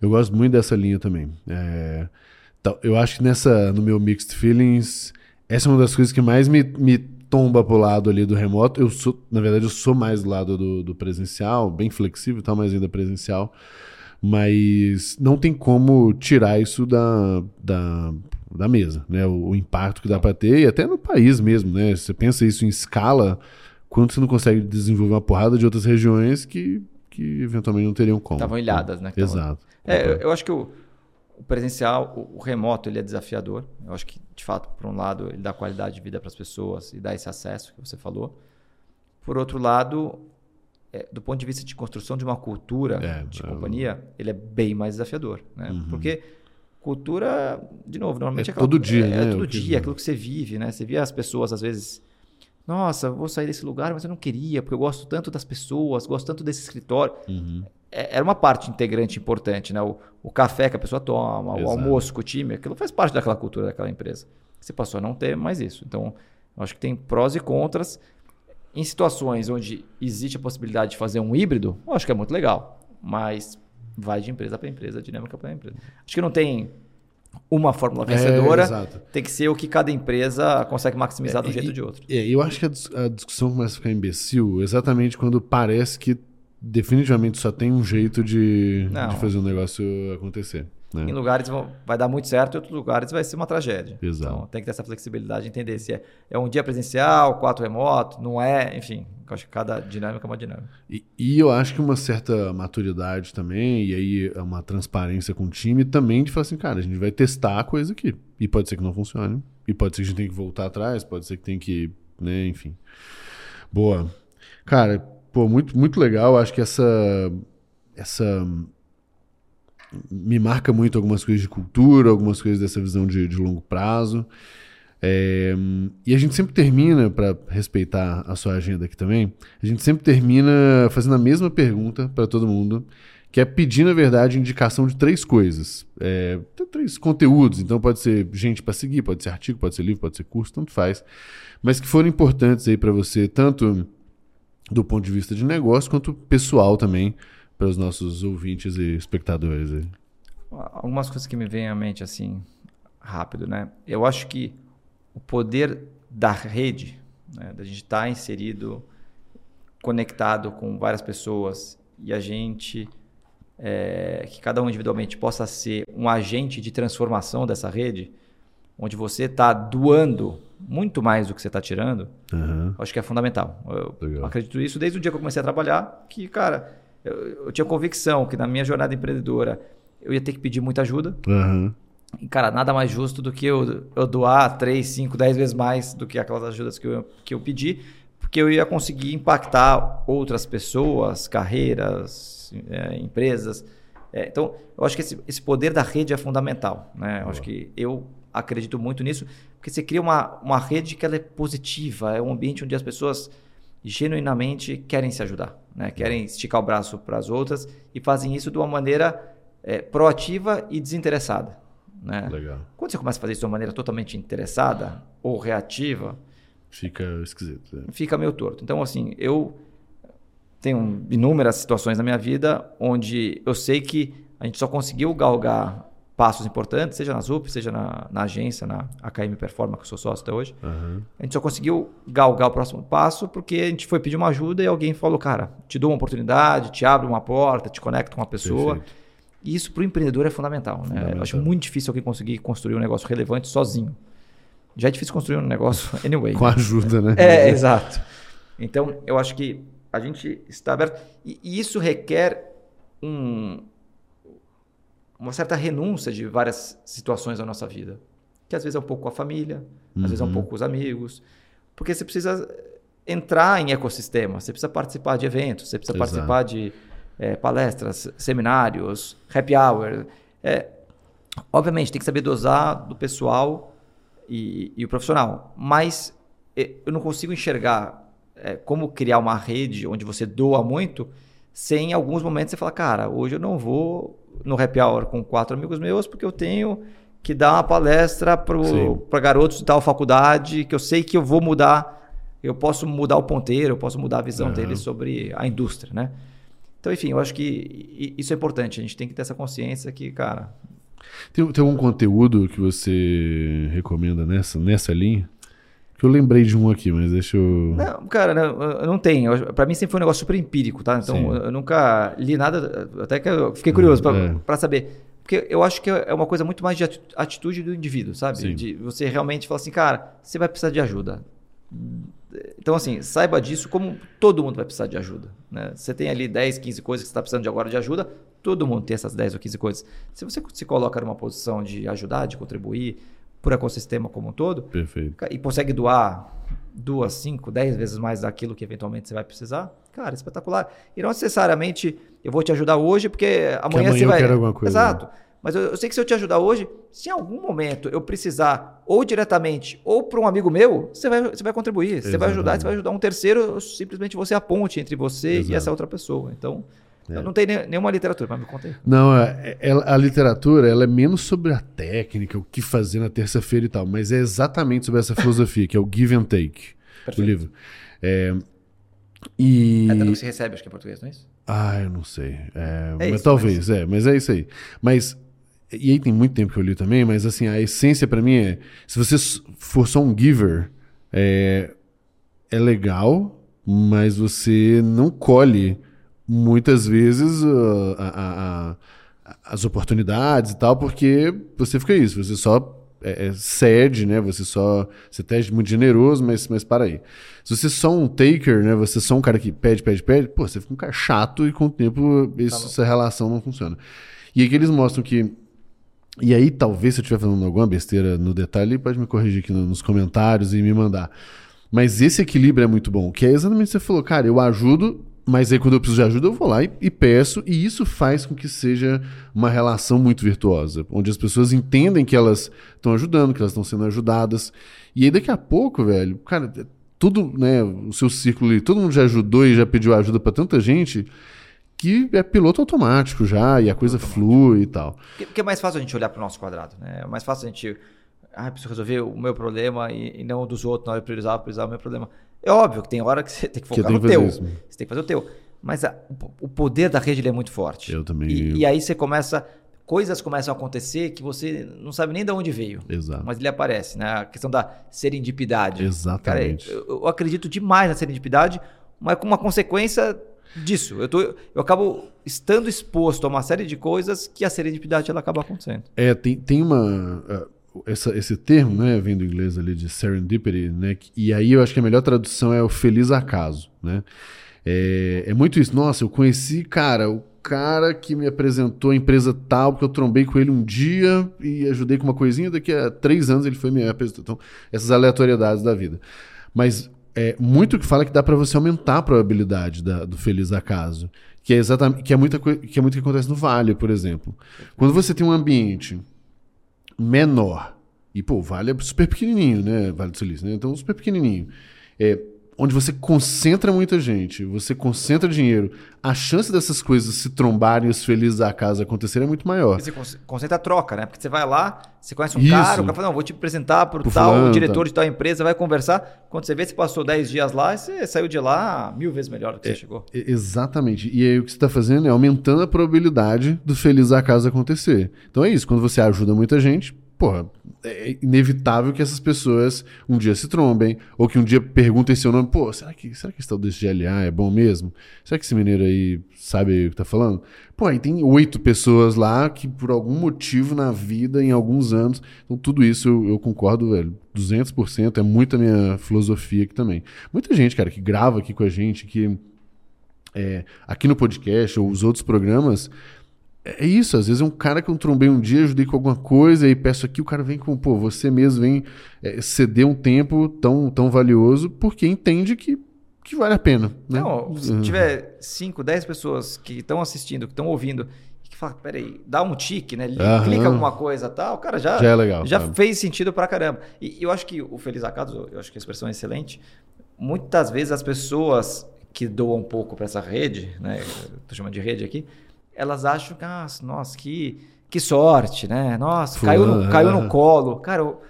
Eu gosto muito dessa linha também. É, eu acho que nessa, no meu Mixed Feelings, essa é uma das coisas que mais me, me tomba pro lado ali do remoto. Eu sou, na verdade, eu sou mais do lado do, do presencial, bem flexível e tal, mas ainda presencial. Mas não tem como tirar isso da, da, da mesa, né? O, o impacto que dá para ter, e até no país mesmo, né? Você pensa isso em escala, quanto você não consegue desenvolver uma porrada de outras regiões que, que eventualmente não teriam como. Estavam ilhadas, né? Exato. É, eu acho que o, o presencial, o, o, remoto, ele é desafiador. Eu acho que, de fato, por um lado, ele dá qualidade de vida para as pessoas e dá esse acesso que você falou. Por outro lado, é, do ponto de vista de construção de uma cultura é, de é companhia, ele é bem mais desafiador. Né? Uhum. Porque cultura, de novo, normalmente é, é todo dia, é, né? É todo dia, aquilo que você vive, né? Você vê as pessoas, às vezes, nossa, vou sair desse lugar, mas eu não queria, porque eu gosto tanto das pessoas, gosto tanto desse escritório. Uhum. É, era uma parte integrante importante, né? O, o, café que a pessoa toma, Exato. o almoço com o time, aquilo faz parte daquela cultura daquela empresa. Você passou a não ter mais isso. Então, eu acho que tem prós e contras. Em situações onde existe a possibilidade de fazer um híbrido, eu acho que é muito legal. Mas vai de empresa para empresa, dinâmica para empresa. Acho que não tem uma fórmula é, vencedora. É, tem que ser o que cada empresa consegue maximizar é, de um jeito ou de outro. É, eu acho que a, a, discussão começa a ficar imbecil exatamente quando parece que definitivamente só tem um jeito de, de fazer um negócio acontecer. Né? Em lugares vai dar muito certo, em outros lugares vai ser uma tragédia. Exato. Então tem que ter essa flexibilidade, entender se é, é um dia presencial, quatro remoto, não é, enfim. Acho que cada dinâmica é uma dinâmica. E, e, eu acho que uma certa maturidade também, e aí é uma transparência com o time também de falar assim, cara, a gente vai testar a coisa aqui. E pode ser que não funcione. E pode ser que a gente tenha que voltar atrás, pode ser que tem que, né, enfim. Boa. Cara, pô, muito, muito legal. Acho que essa. Essa me marca muito algumas coisas de cultura, algumas coisas dessa visão de, de longo prazo. É, e a gente sempre termina, para respeitar a sua agenda aqui também, a gente sempre termina fazendo a mesma pergunta para todo mundo, que é pedir, na verdade, indicação de três coisas. É, três conteúdos, então pode ser gente para seguir, pode ser artigo, pode ser livro, pode ser curso, tanto faz. Mas que foram importantes aí para você, tanto do ponto de vista de negócio, quanto pessoal também, para os nossos ouvintes e espectadores. Aí. Algumas coisas que me vêm à mente assim, rápido, né? Eu acho que o poder da rede, né, da gente estar tá inserido, conectado com várias pessoas e a gente, é, que cada um individualmente possa ser um agente de transformação dessa rede, onde você está doando muito mais do que você está tirando, uhum. acho que é fundamental. Eu Legal. acredito isso desde o dia que eu comecei a trabalhar, que, cara, eu, eu, tinha convicção que na minha jornada empreendedora eu ia ter que pedir muita ajuda. Uhum. E, cara, nada mais justo do que eu, eu doar 3, 5, 10 vezes mais do que aquelas ajudas que eu, que eu pedi, porque eu ia conseguir impactar outras pessoas, carreiras, é, empresas. É, então, eu acho que esse, esse, poder da rede é fundamental. Né? Eu acho que eu acredito muito nisso, porque você cria uma, uma rede que ela é positiva, é um ambiente onde as pessoas genuinamente querem se ajudar, né? querem esticar o braço para as outras e fazem isso de uma maneira é, proativa e desinteressada. Né? Legal. Quando você começa a fazer isso de uma maneira totalmente interessada ou reativa, fica esquisito. É. Fica meio torto. Então, assim, eu tenho inúmeras situações na minha vida onde eu sei que a gente só conseguiu galgar passos importantes, seja na ZUP, seja na, na agência, na AKM Performa, que eu sou sócio até hoje. Aham. A gente só conseguiu galgar o próximo passo porque a gente foi pedir uma ajuda e alguém falou, cara, te dou uma oportunidade, te abre uma porta, te conecta com uma pessoa. Perfeito. E isso para o empreendedor é fundamental. Né? Fundamental. Eu acho muito difícil alguém conseguir construir um negócio relevante sozinho. Já é difícil construir um negócio *laughs* anyway. Com a ajuda, né? É, exato. Então, eu acho que a gente está aberto. E, e isso requer um- uma certa renúncia de várias situações da nossa vida. Que às vezes é um pouco com a família, às vezes é um pouco com os amigos. Porque você precisa entrar em ecossistema, você precisa participar de eventos, você precisa Exato. participar de eh, palestras, seminários, happy hour. É, obviamente, tem que saber dosar do pessoal e, e o profissional. Mas eh, eu não consigo enxergar eh, como criar uma rede onde você doa muito, sem em alguns momentos você falar, cara, hoje eu não vou no happy hour com quatro amigos meus porque eu tenho que dar uma palestra para garotos de tal faculdade que eu sei que eu vou mudar, eu posso mudar o ponteiro, eu posso mudar a visão Aham. deles sobre a indústria, né? Então, enfim, eu acho que isso é importante. A gente tem que ter essa consciência que, cara, Tem, tem algum conteúdo que você recomenda nessa, nessa linha? Que eu lembrei de um aqui, mas deixa eu. Não, cara, não, eu não tenho. Eu- Pra mim sempre foi um negócio super empírico, tá? Então Sim. eu nunca li nada, até que eu fiquei curioso pra É. pra saber. Porque eu acho que é uma coisa muito mais de ati- atitude do indivíduo, sabe? Sim. De você realmente falar assim, cara, você vai precisar de ajuda. Então, assim, saiba disso como todo mundo vai precisar de ajuda. Né? Você tem ali 10, 15 coisas que você está precisando de agora de ajuda, todo mundo tem essas 10 ou 15 coisas. Se você se coloca numa posição de ajudar, de contribuir por ecossistema como um todo, Perfeito. e consegue doar duas, cinco, dez vezes mais daquilo que eventualmente você vai precisar, cara, espetacular. E não necessariamente eu vou te ajudar hoje, porque amanhã, amanhã você eu vai. quero alguma coisa, Exato. Mas eu, eu sei que se eu te ajudar hoje, se em algum momento eu precisar, ou diretamente, ou para um amigo meu, você vai, você vai contribuir. Você vai ajudar, Exatamente. você vai ajudar um terceiro, eu simplesmente você é a ponte entre você Exato. e essa outra pessoa. Então. Eu não tenho ne- nenhuma literatura, mas me conta aí. Não, é- é- a literatura ela é menos sobre a técnica, o que fazer na terça-feira e tal, mas é exatamente sobre essa filosofia, que é o give and take do Perfeito. livro. É, e. É tanto que se recebe, acho que em português, não é isso? Ah, eu não sei. É, É mas isso, talvez, é, mas é isso aí. Mas. E aí tem muito tempo que eu li também, mas assim, a essência pra mim é: se você for só um giver, é, é legal, mas você não colhe muitas vezes uh, a- a- a- as oportunidades e tal, porque você fica isso, você só é, é, cede, né? Você só. Você até é muito generoso, mas, mas para aí. Se você é só um taker, né? Você é só um cara que pede, pede, pede, pô, você fica um cara chato e com o tempo isso- essa relação não funciona. E aí que eles mostram que. E aí, talvez, se eu estiver falando alguma besteira no detalhe, pode me corrigir aqui no- nos comentários e me mandar. Mas esse equilíbrio é muito bom, que é exatamente o que você falou, cara, eu ajudo, mas aí quando eu preciso de ajuda, eu vou lá e, e peço, e isso faz com que seja uma relação muito virtuosa, onde as pessoas entendem que elas estão ajudando, que elas estão sendo ajudadas. E aí daqui a pouco, velho, cara, tudo, né, o seu círculo ali, todo mundo já ajudou e já pediu ajuda pra tanta gente que é piloto automático já, e a coisa flui e tal. Porque, é mais fácil a gente olhar para o nosso quadrado, né? É mais fácil a gente. Ah, preciso resolver o meu problema e, e não o dos outros, hora de priorizar, priorizar o meu problema. É óbvio que tem hora que você tem que focar no que fazer teu. isso. Você tem que fazer o teu. Mas a- o, poder da rede é muito forte. Eu também- E, e aí você começa. Coisas começam a acontecer que você não sabe nem de onde veio. Exato. Mas ele aparece, né? A questão da serendipidade. Exatamente. Cara, eu, eu acredito demais na serendipidade, mas com uma consequência disso. Eu, tô, eu acabo estando exposto a uma série de coisas que a serendipidade ela acaba acontecendo. É, tem, tem uma. uh, essa- esse termo, né, vem do inglês ali de serendipity, né? E aí eu acho que a melhor tradução é o feliz acaso, né? É, é muito isso. Nossa, eu conheci, cara, o cara que me apresentou a empresa tal, porque eu trombei com ele um dia e ajudei com uma coisinha, daqui a três anos ele foi me apresentar. Então, essas aleatoriedades da vida. Mas é, muito que fala que dá para você aumentar a probabilidade da- do feliz acaso. Que é exatamente que é muita que é muito que acontece no Vale, por exemplo. Quando você tem um ambiente menor, e pô, Vale é super pequenininho, né? Vale do Silício, né? Então, super pequenininho. É, onde você concentra muita gente, você concentra dinheiro, a chance dessas coisas se trombarem e os felizes da casa acontecerem é muito maior. Você concentra a troca, né? Porque você vai lá, você conhece um Isso. cara, o cara fala, não, vou te apresentar para o tal fulano, diretor tá. de tal empresa, vai conversar. Quando você vê, você passou 10 dias lá e você saiu de lá mil vezes melhor do que é, você chegou. Exatamente. E aí o que você está fazendo é aumentando a probabilidade do feliz da casa acontecer. Então é isso, quando você ajuda muita gente, porra, é inevitável que essas pessoas um dia se trombem, ou que um dia perguntem seu nome, pô, será que, será que esse tal desse GLA é bom mesmo? Será que esse mineiro aí sabe o que tá falando? Pô, aí tem oito pessoas lá que por algum motivo na vida, em alguns anos, então tudo isso eu, eu concordo, velho, 200%, é muito a minha filosofia aqui também. Muita gente, cara, que grava aqui com a gente, que é, aqui no podcast ou os outros programas, é isso, às vezes é um cara que eu trombei um dia, ajudei com alguma coisa, e peço aqui, o cara vem com, pô, você mesmo vem é, ceder um tempo tão, tão valioso, porque entende que, que vale a pena. Né? Não, se uhum. tiver 5, 10 pessoas que estão assistindo, que estão ouvindo, que fala, peraí, dá um tique, né? Uhum. Clica alguma coisa tal, o cara já, já, é legal, já fez sentido pra caramba. E eu acho que o Feliz Acaso, eu acho que a expressão é excelente, muitas vezes as pessoas que doam um pouco para essa rede, né? Estou chamando de rede aqui, elas acham que, ah, nossa, que, que sorte, né? Nossa, caiu no, caiu no colo. Cara, eu,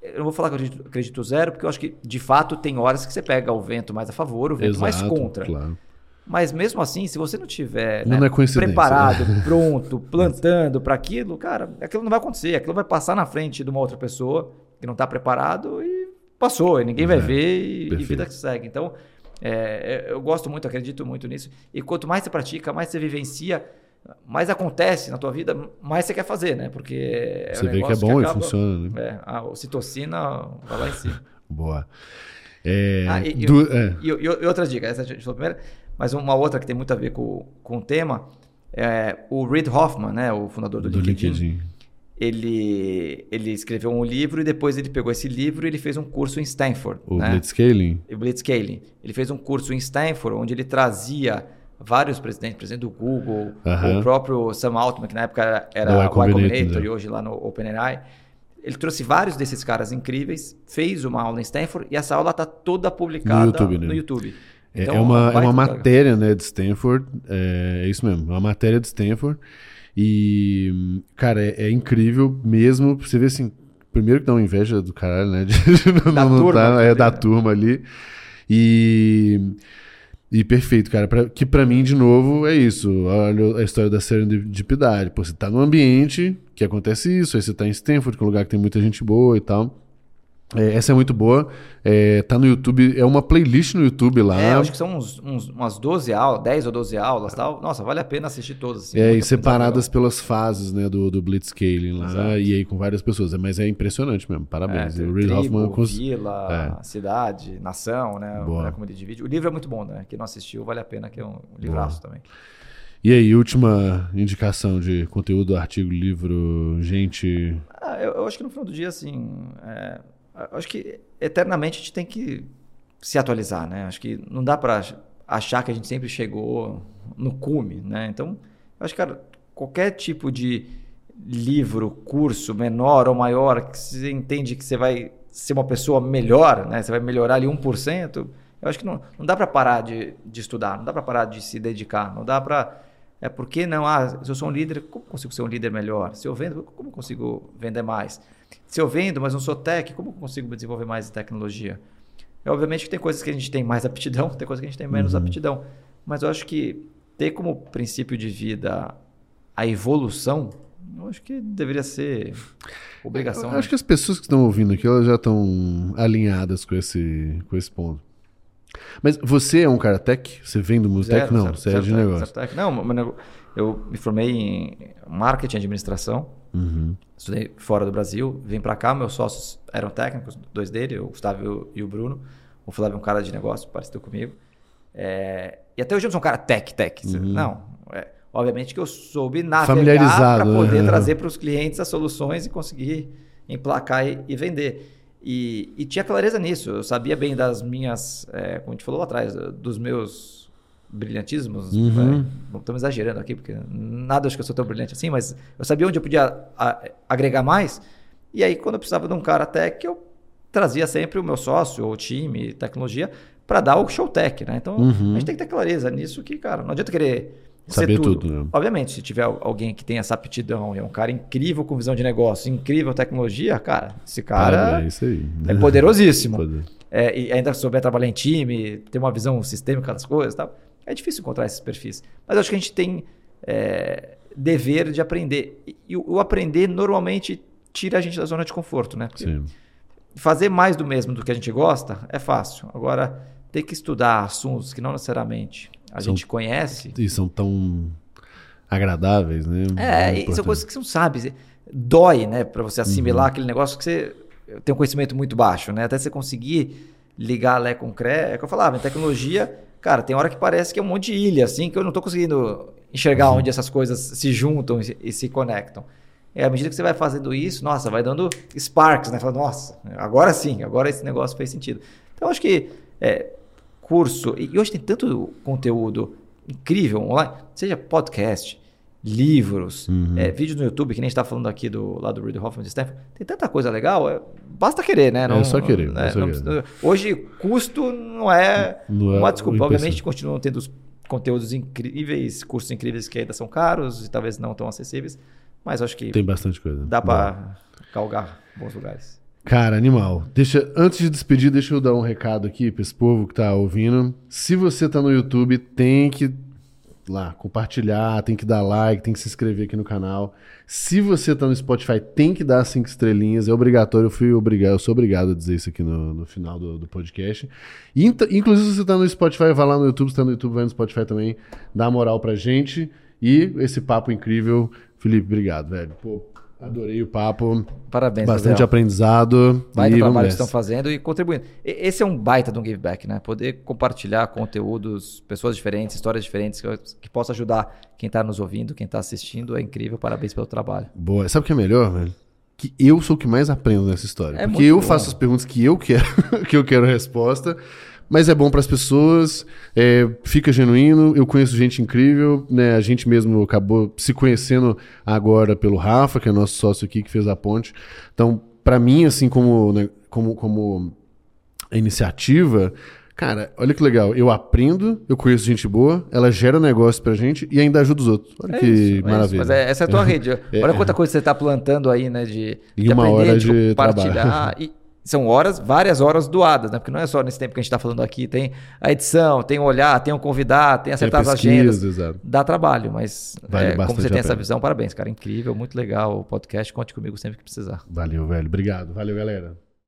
eu não vou falar que eu acredito, acredito, zero, porque eu acho que, de fato, tem horas que você pega o vento mais a favor, o vento Exato, mais contra. Claro. Mas mesmo assim, se você não tiver não né, é preparado, *laughs* pronto, plantando para aquilo, cara, aquilo não vai acontecer. Aquilo vai passar na frente de uma outra pessoa que não está preparado e passou, e ninguém vai é, ver e, e, vida que segue. Então, é, eu gosto muito, acredito muito nisso. E quanto mais você pratica, mais você vivencia, mais acontece na tua vida, mais você quer fazer, né? Porque é você um vê que é bom que acaba, e funciona, né? É, a ocitocina vai lá em cima. *laughs* Boa. É, ah, e, do, é. e, e, e, outra dica, essa a gente falou primeiro, mas uma outra que tem muito a ver com, com o tema, é o Reid Hoffman, né, o fundador do, do LinkedIn, LinkedIn ele, ele escreveu um livro e depois ele pegou esse livro e ele fez um curso em Stanford. O né? Blitzscaling? O Blitzscaling. Ele fez um curso em Stanford onde ele trazia vários presidentes, presidente do Google, uh -huh. o próprio Sam Altman, que na época era o Y Combinator né? e hoje lá no OpenAI. Ele trouxe vários desses caras incríveis, fez uma aula em Stanford e essa aula está toda publicada no YouTube. Né? No YouTube. É, então, é, uma, é uma matéria né, de Stanford, é, é isso mesmo, é uma matéria de Stanford e, cara, é, é incrível mesmo. Você vê assim, primeiro que dá uma inveja do caralho, né? *laughs* De, não, da não turma. Tá, é da turma ali. E. E perfeito, cara. Pra, que para mim, de novo, é isso. Olha a história da serendipidade. Pô, você tá num ambiente que acontece isso, aí você tá em Stanford, que é um lugar que tem muita gente boa e tal. É, essa é muito boa. É, tá no YouTube, é uma playlist no YouTube lá. É, acho que são uns, uns, umas 12 aulas, 10 ou 12 aulas tal. Nossa, vale a pena assistir todas. Assim, é, e separadas pelas fases né, do, do Blitzscaling lá. Exato. E aí com várias pessoas. Mas é impressionante mesmo. Parabéns. É, o Reid Hoffman cons... Vila, é. cidade, nação, né? Boa. Como ele divide. O livro é muito bom, né? Quem não assistiu, vale a pena, que é um livraço Boa. também. E aí, última indicação de conteúdo, artigo, livro, gente. Ah, eu, eu, acho que no final do dia, assim. É acho que eternamente a gente tem que se atualizar, né? Acho que não dá para achar que a gente sempre chegou no cume, né? Então, acho que cara, qualquer tipo de livro, curso, menor ou maior, que você entende que você vai ser uma pessoa melhor, né? Você vai melhorar ali 1%, eu acho que não, não dá para parar de, de estudar, não dá para parar de se dedicar, não dá para é porque não, ah, se eu sou um líder, como consigo ser um líder melhor? Se eu vendo, como consigo vender mais? Se eu vendo, mas não sou tech, como consigo me desenvolver mais tecnologia? É, obviamente que tem coisas que a gente tem mais *laughs* aptidão, tem coisas que a gente tem menos uhum. aptidão. Mas eu acho que ter como princípio de vida a evolução, eu acho que deveria ser obrigação. Eu né? acho que as pessoas que estão ouvindo aqui, elas já estão alinhadas com esse, com esse ponto. Mas você é um cara tech? Você vem do mundo tech? Não, zero, você é de negócio. Não, eu me formei em marketing e administração. Uhum. Estudei fora do Brasil, vim para cá, meus sócios eram técnicos, dois dele, o Gustavo e o Bruno. O Flávio é um cara de negócio, parecido comigo. É, e até hoje eu não sou um cara tech, tech. Uhum. Não. É, obviamente que eu soube navegar para poder né? trazer para os clientes as soluções e conseguir emplacar e, e vender. E, e, tinha clareza nisso. Eu sabia bem das minhas, é, como a gente falou lá atrás, dos meus brilhantismos. Uhum. Não estamos exagerando aqui, porque nada acho que eu sou tão brilhante assim, mas eu sabia onde eu podia a, agregar mais. E aí, quando eu precisava de um cara tech, eu trazia sempre o meu sócio, ou time, tecnologia, para dar o show tech, né? Então, Uhum. a gente tem que ter clareza nisso que, cara, não adianta querer Saber tudo. tudo, né? Obviamente, se tiver alguém que tem essa aptidão e é um cara incrível com visão de negócio, incrível tecnologia, cara, esse cara é aí. é poderosíssimo. *laughs* Poder. É, e ainda souber trabalhar em time, ter uma visão sistêmica das coisas e tal. É difícil encontrar esses perfis. Mas acho que a gente tem é, dever de aprender. E, e o, o aprender normalmente tira a gente da zona de conforto, né? Porque Sim. fazer mais do mesmo do que a gente gosta é fácil. Agora, ter que estudar assuntos que não necessariamente a São- gente conhece. E são tão agradáveis, né? É, e são coisas que você não sabe. Dói, né? Pra você Uhum. assimilar aquele negócio que você tem um conhecimento muito baixo, né? Até você conseguir ligar Lé com Cré. É o que eu falava, em tecnologia, cara, tem hora que parece que é um monte de ilha, assim, que eu não tô conseguindo enxergar Uhum. onde essas coisas se juntam e se, e se conectam. E à medida que você vai fazendo isso, nossa, vai dando sparks, né? Fala, nossa, agora sim, agora esse negócio fez sentido. Então, acho que é, curso, e hoje tem tanto conteúdo incrível online, seja podcast, livros, Uhum. é, vídeos no YouTube, que nem a gente está falando aqui do lado do Reid Hoffman de Stanford, tem tanta coisa legal, é, basta querer, né? É só querer, né, é só não querer. precisa- hoje, custo não é Não é uma desculpa. Obviamente, continuam tendo os conteúdos incríveis, cursos incríveis que ainda são caros e talvez não tão acessíveis, mas acho que Tem bastante coisa. dá para galgar bons lugares. Cara, animal. Deixa, antes de despedir, deixa eu dar um recado aqui para esse povo que tá ouvindo. Se você tá no YouTube, tem que lá compartilhar, tem que dar like, tem que se inscrever aqui no canal. Se você tá no Spotify, tem que dar cinco estrelinhas. É obrigatório. Eu fui obrigado, eu sou obrigado a dizer isso aqui no, no final do, do podcast. E, inclusive, se você tá no Spotify, vai lá no YouTube. Se tá no YouTube, vai no Spotify também. Dá moral pra gente. E esse papo incrível. Felipe, obrigado, velho. Pô, adorei o papo. Parabéns, Bastante Gabriel. aprendizado. Baita e trabalho que estão fazendo e contribuindo. Esse é um baita de um give back, né? Poder compartilhar conteúdos, pessoas diferentes, histórias diferentes, que, que possa ajudar quem está nos ouvindo, quem está assistindo. É incrível. Parabéns pelo trabalho. Boa. Sabe o que é melhor, velho? Que eu sou o que mais aprendo nessa história. É porque eu faço as perguntas que eu quero, *laughs* que eu quero resposta. Mas é bom para as pessoas, é, fica genuíno. Eu conheço gente incrível, né? A gente mesmo acabou se conhecendo agora pelo Rafa, que é nosso sócio aqui, que fez a ponte. Então, para mim, assim, como, né, como, como iniciativa, cara, olha que legal. Eu aprendo, eu conheço gente boa, ela gera negócio pra gente e ainda ajuda os outros. Olha É que isso, é maravilha. Mas é- essa é a tua *laughs* rede. É. Olha quanta coisa você está plantando aí, né? De, de uma aprender, hora de de compartilhar. E são horas, várias horas doadas, né? Porque não é só nesse tempo que a gente está falando aqui. Tem a edição, tem o olhar, tem o convidar, tem acertar as pesquisa, agendas. exato. Dá trabalho, mas Vale é, como você tem essa visão, parabéns, cara. Incrível, muito legal o podcast. Conte comigo sempre que precisar. Valeu, velho. Obrigado. Valeu, galera.